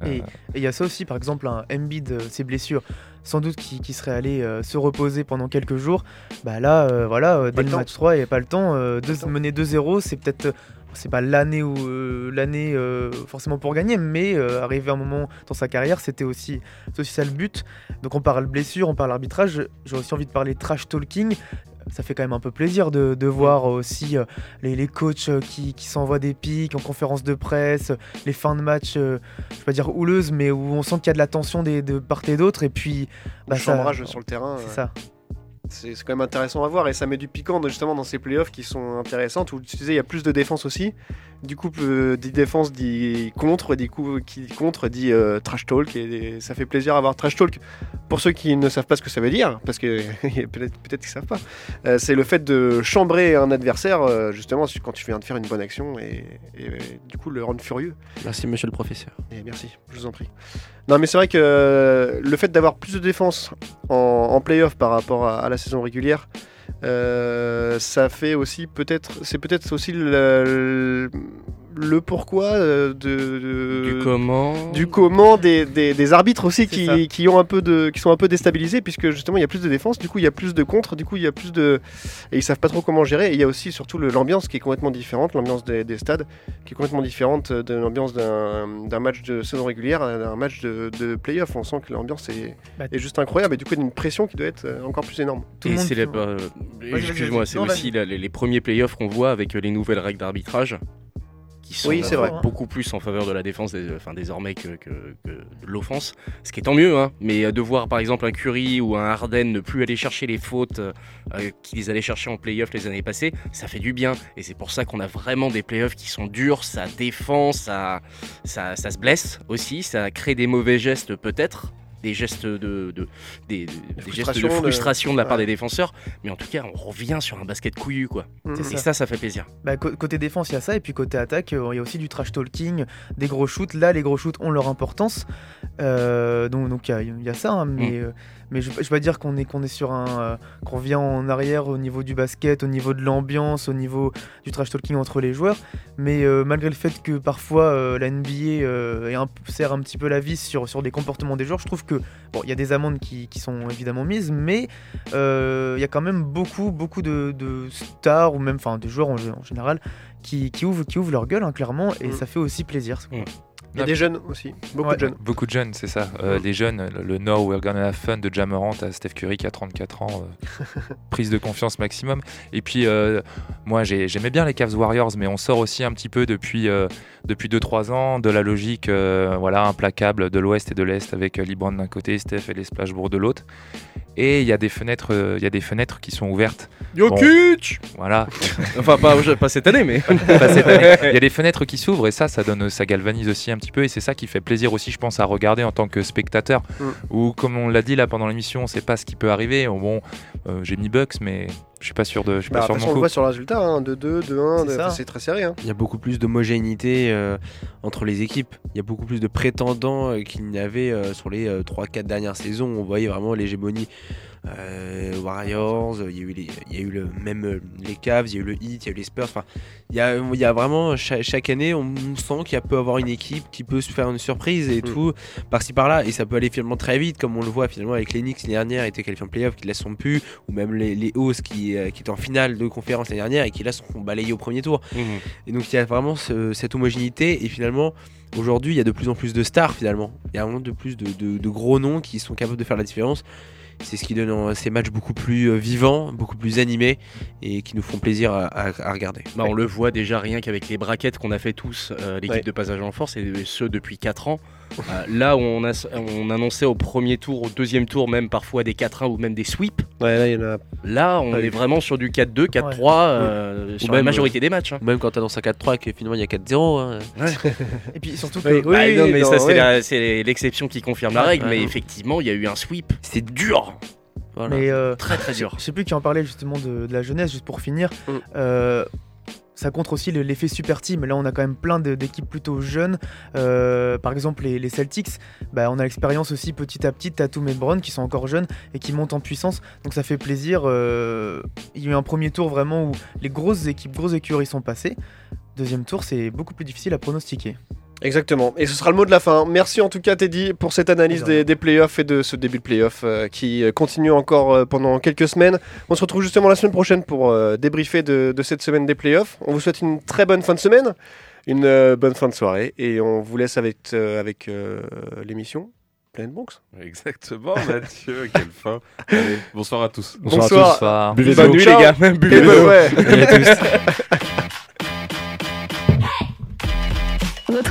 Speaker 6: Et il y a ça aussi, par exemple, un Embiid, euh, ses blessures, sans doute qui, qui serait allé euh, se reposer pendant quelques jours. Bah là, euh, voilà, euh, dès
Speaker 3: le
Speaker 6: match 3, il n'y a pas le temps. euh, deux- mener 2-0, c'est peut-être. euh, c'est pas l'année où euh, l'année euh, forcément pour gagner, mais euh, arriver à un moment dans sa carrière, c'était aussi, aussi ça le but. Donc on parle blessure, on parle arbitrage. J'ai aussi envie de parler trash talking. Ça fait quand même un peu plaisir de, de voir aussi euh, les, les coachs euh, qui, qui s'envoient des pics en conférence de presse, les fins de match, euh, je vais pas dire houleuses, mais où on sent qu'il y a de la tension des, de part et d'autre. Et puis, ça-
Speaker 3: chambrage sur le terrain.
Speaker 6: C'est
Speaker 3: euh,
Speaker 6: ça.
Speaker 3: C'est quand même intéressant à voir et ça met du piquant justement dans ces playoffs qui sont intéressantes où tu disais il y a plus de défense aussi. Du coup, euh, dit défense dit contre, dit coup qui dit contre dit euh, trash talk et ça fait plaisir à voir trash talk. Pour ceux qui ne savent pas ce que ça veut dire, parce que peut-être peut-être qu'ils savent pas, euh, c'est le fait de chambrer un adversaire euh, justement quand tu viens de faire une bonne action et, et, du coup le rendre furieux.
Speaker 5: Merci, monsieur le professeur.
Speaker 3: Et merci, je vous en prie. Non, mais c'est vrai que euh, le fait d'avoir plus de défense en, en playoff par rapport à, la saison régulière, euh, ça fait aussi peut-être, c'est peut-être aussi le pourquoi euh, de, de-
Speaker 9: Du comment.
Speaker 3: du comment des, des- des arbitres aussi qui, qui ont un peu de, qui sont un peu déstabilisés puisque justement il y a plus de défense, du coup il y a plus de contre, du coup il y a plus de et ils savent pas trop comment gérer. Et il y a aussi surtout le- l'ambiance qui est complètement différente, l'ambiance des, des stades qui est complètement différente de l'ambiance d'un match de saison régulière à un match de, de playoff. On sent que l'ambiance est,
Speaker 6: Bah,
Speaker 3: est juste incroyable et du coup il y a une pression qui doit être euh, encore plus énorme.
Speaker 9: Et c'est euh,
Speaker 3: vas-y,
Speaker 9: Excuse-moi, c'est aussi la- les, les premiers playoffs qu'on voit avec les nouvelles règles d'arbitrage qui sont
Speaker 3: Oui, c'est vrai.
Speaker 9: beaucoup plus en faveur de la défense des- enfin, désormais que, que- que de l'offense, ce qui est tant mieux. Hein. Mais euh, de voir par exemple un Curry ou un Harden ne plus aller chercher les fautes euh, euh, qu'ils allaient chercher en playoff les années passées, ça fait du bien. Et c'est pour ça qu'on a vraiment des playoffs qui sont durs, ça défend, ça, ça, ça se blesse aussi, ça crée des mauvais gestes peut-être. Des gestes de, de- des, des gestes de
Speaker 3: frustration de-
Speaker 9: la part
Speaker 3: Ouais.
Speaker 9: des défenseurs, mais en tout cas, on revient sur un basket couillu, quoi.
Speaker 3: Mm.
Speaker 9: Et ça, ça fait plaisir.
Speaker 6: Bah, côté défense, il y a ça, et puis côté attaque, euh, il y a aussi du trash talking, des gros shoots. Là, les gros shoots ont leur importance. Euh, donc, donc il y a- il y, a ça, hein, mais,
Speaker 9: Mm.
Speaker 6: Mais je, je vais pas dire qu'on est, qu'on est sur un. euh, qu'on revient en arrière au niveau du basket, au niveau de l'ambiance, au niveau du trash talking entre les joueurs. Mais euh, malgré le fait que parfois euh, la NBA est un- serre un petit peu la vis sur, sur des comportements des joueurs, je trouve que. Bon, il y a des amendes qui, qui sont évidemment mises, mais il y a quand même beaucoup, beaucoup de, de stars, ou même enfin, de joueurs en, en général, qui, qui, ouvrent, qui ouvrent leur gueule, hein, clairement, et
Speaker 3: Mm.
Speaker 6: ça fait aussi plaisir.
Speaker 3: Il y a des jeunes aussi, beaucoup
Speaker 6: Ouais.
Speaker 3: de jeunes.
Speaker 7: Beaucoup de jeunes, c'est ça. Euh, Des jeunes, le, No We're Gonna Have Fun de Jamorant à Steph Curry qui a 34 ans, euh, prise de confiance maximum. Et puis, euh, moi j'ai- j'aimais bien les Cavs Warriors, mais on sort aussi un petit peu depuis, euh, depuis 2-3 ans de la logique euh, voilà, implacable de l'Ouest et de l'Est avec LeBron d'un côté, Steph et les Splashbourgs de l'autre. Et il y, a des fenêtres, euh, il y a des fenêtres qui sont ouvertes.
Speaker 9: Jokic
Speaker 7: Bon, Voilà.
Speaker 9: Enfin, pas, pas cette année, mais.
Speaker 7: Pas cette année. Il y a des fenêtres qui s'ouvrent et ça, ça donne, ça galvanise aussi un petit peu et c'est ça qui fait plaisir aussi, je pense, à regarder en tant que spectateur.
Speaker 3: Mm.
Speaker 7: Ou comme on l'a dit là pendant l'émission, on sait pas ce qui peut arriver. Bon, euh, j'ai mis Bucks, mais je suis pas sûr de, je suis
Speaker 3: Bah,
Speaker 7: pas
Speaker 3: toute
Speaker 7: sûr de
Speaker 3: on le voit sur le résultat, hein, de 2, de 1,
Speaker 6: C'est
Speaker 3: très serré. hein.
Speaker 5: Il y a beaucoup plus d'homogénéité euh, entre les équipes. Il y a beaucoup plus de prétendants euh, qu'il n'y avait euh, sur les 3-4 dernières saisons. On voyait vraiment l'hégémonie euh, Warriors, il y, a eu les, il y a eu le, même euh, les Cavs, il y a eu le Heat, il y a eu les Spurs. Enfin, il y a, il y a vraiment chaque, chaque année, on sent qu'il peut avoir une équipe qui peut se faire une surprise et tout, par-ci par-là. Et ça peut aller finalement très vite, comme on le voit finalement avec les Knicks l'année dernière, étaient qualifiés en playoff, qui là sont plus, ou même les, les Hawks qui, euh, qui étaient en finale de conférence l'année dernière et qui là sont balayés au premier tour. Et donc il y a vraiment ce- cette homogénéité et finalement aujourd'hui il y a de plus en plus de stars finalement. Il y a vraiment de plus de, de- de gros noms qui sont capables de faire la différence. C'est ce qui donne euh, ces matchs beaucoup plus euh, vivants, beaucoup plus animés et qui nous font plaisir à, à- à regarder.
Speaker 9: Bah, on le voit déjà rien qu'avec les braquettes qu'on a fait tous, euh, l'équipe
Speaker 5: Ouais.
Speaker 9: de passage en force, et ce depuis 4 ans. Euh, là où on, a- on annonçait au premier tour, au deuxième tour, même parfois des 4-1 ou même des sweeps.
Speaker 3: là, il y en a...
Speaker 9: là on
Speaker 5: Ouais.
Speaker 9: est vraiment sur du 4-2, 4-3 euh, sur la majorité
Speaker 5: euh,
Speaker 9: des matchs. hein.
Speaker 5: Même quand t'annonces un 4-3 et que finalement il y a 4-0. hein.
Speaker 6: Et puis surtout que.
Speaker 9: Oui, bah, non, mais
Speaker 6: non,
Speaker 9: ça, c'est
Speaker 6: ouais.
Speaker 9: la- c'est l'exception qui confirme la règle.
Speaker 6: ouais.
Speaker 9: mais effectivement, il y a eu un sweep. C'est dur.
Speaker 6: Mais euh,
Speaker 9: Très, très dur.
Speaker 6: Je sais plus qui en parlait justement de, de la jeunesse, juste pour finir.
Speaker 9: Mm.
Speaker 6: Euh, ça contre aussi le- l'effet super team. Là, on a quand même plein d'équipes plutôt jeunes. Euh, par exemple, les, les Celtics, bah, on a l'expérience aussi petit à petit, Tatum et Brown qui sont encore jeunes et qui montent en puissance. Donc ça fait plaisir. Euh, il y a eu un premier tour vraiment où les grosses équipes, grosses écuries sont passées. Deuxième tour, c'est beaucoup plus difficile à pronostiquer.
Speaker 3: Exactement. Et ce sera le mot de la fin. Merci en tout cas Teddy pour cette analyse des, des playoffs et de ce début de playoffs euh, qui euh, continue encore euh, pendant quelques semaines. On se retrouve justement la semaine prochaine pour euh, débriefer de, de cette semaine des playoffs. On vous souhaite une très bonne fin de semaine, une euh, bonne fin de soirée et on vous laisse avec, euh, avec euh, l'émission Planet Bronx.
Speaker 4: Exactement, Mathieu, quelle fin. Allez, bonsoir à tous.
Speaker 3: Bonsoir.
Speaker 4: Buvez de
Speaker 3: Bonne
Speaker 4: l'eau.
Speaker 3: nuit les gars.
Speaker 9: Buvez de l'eau.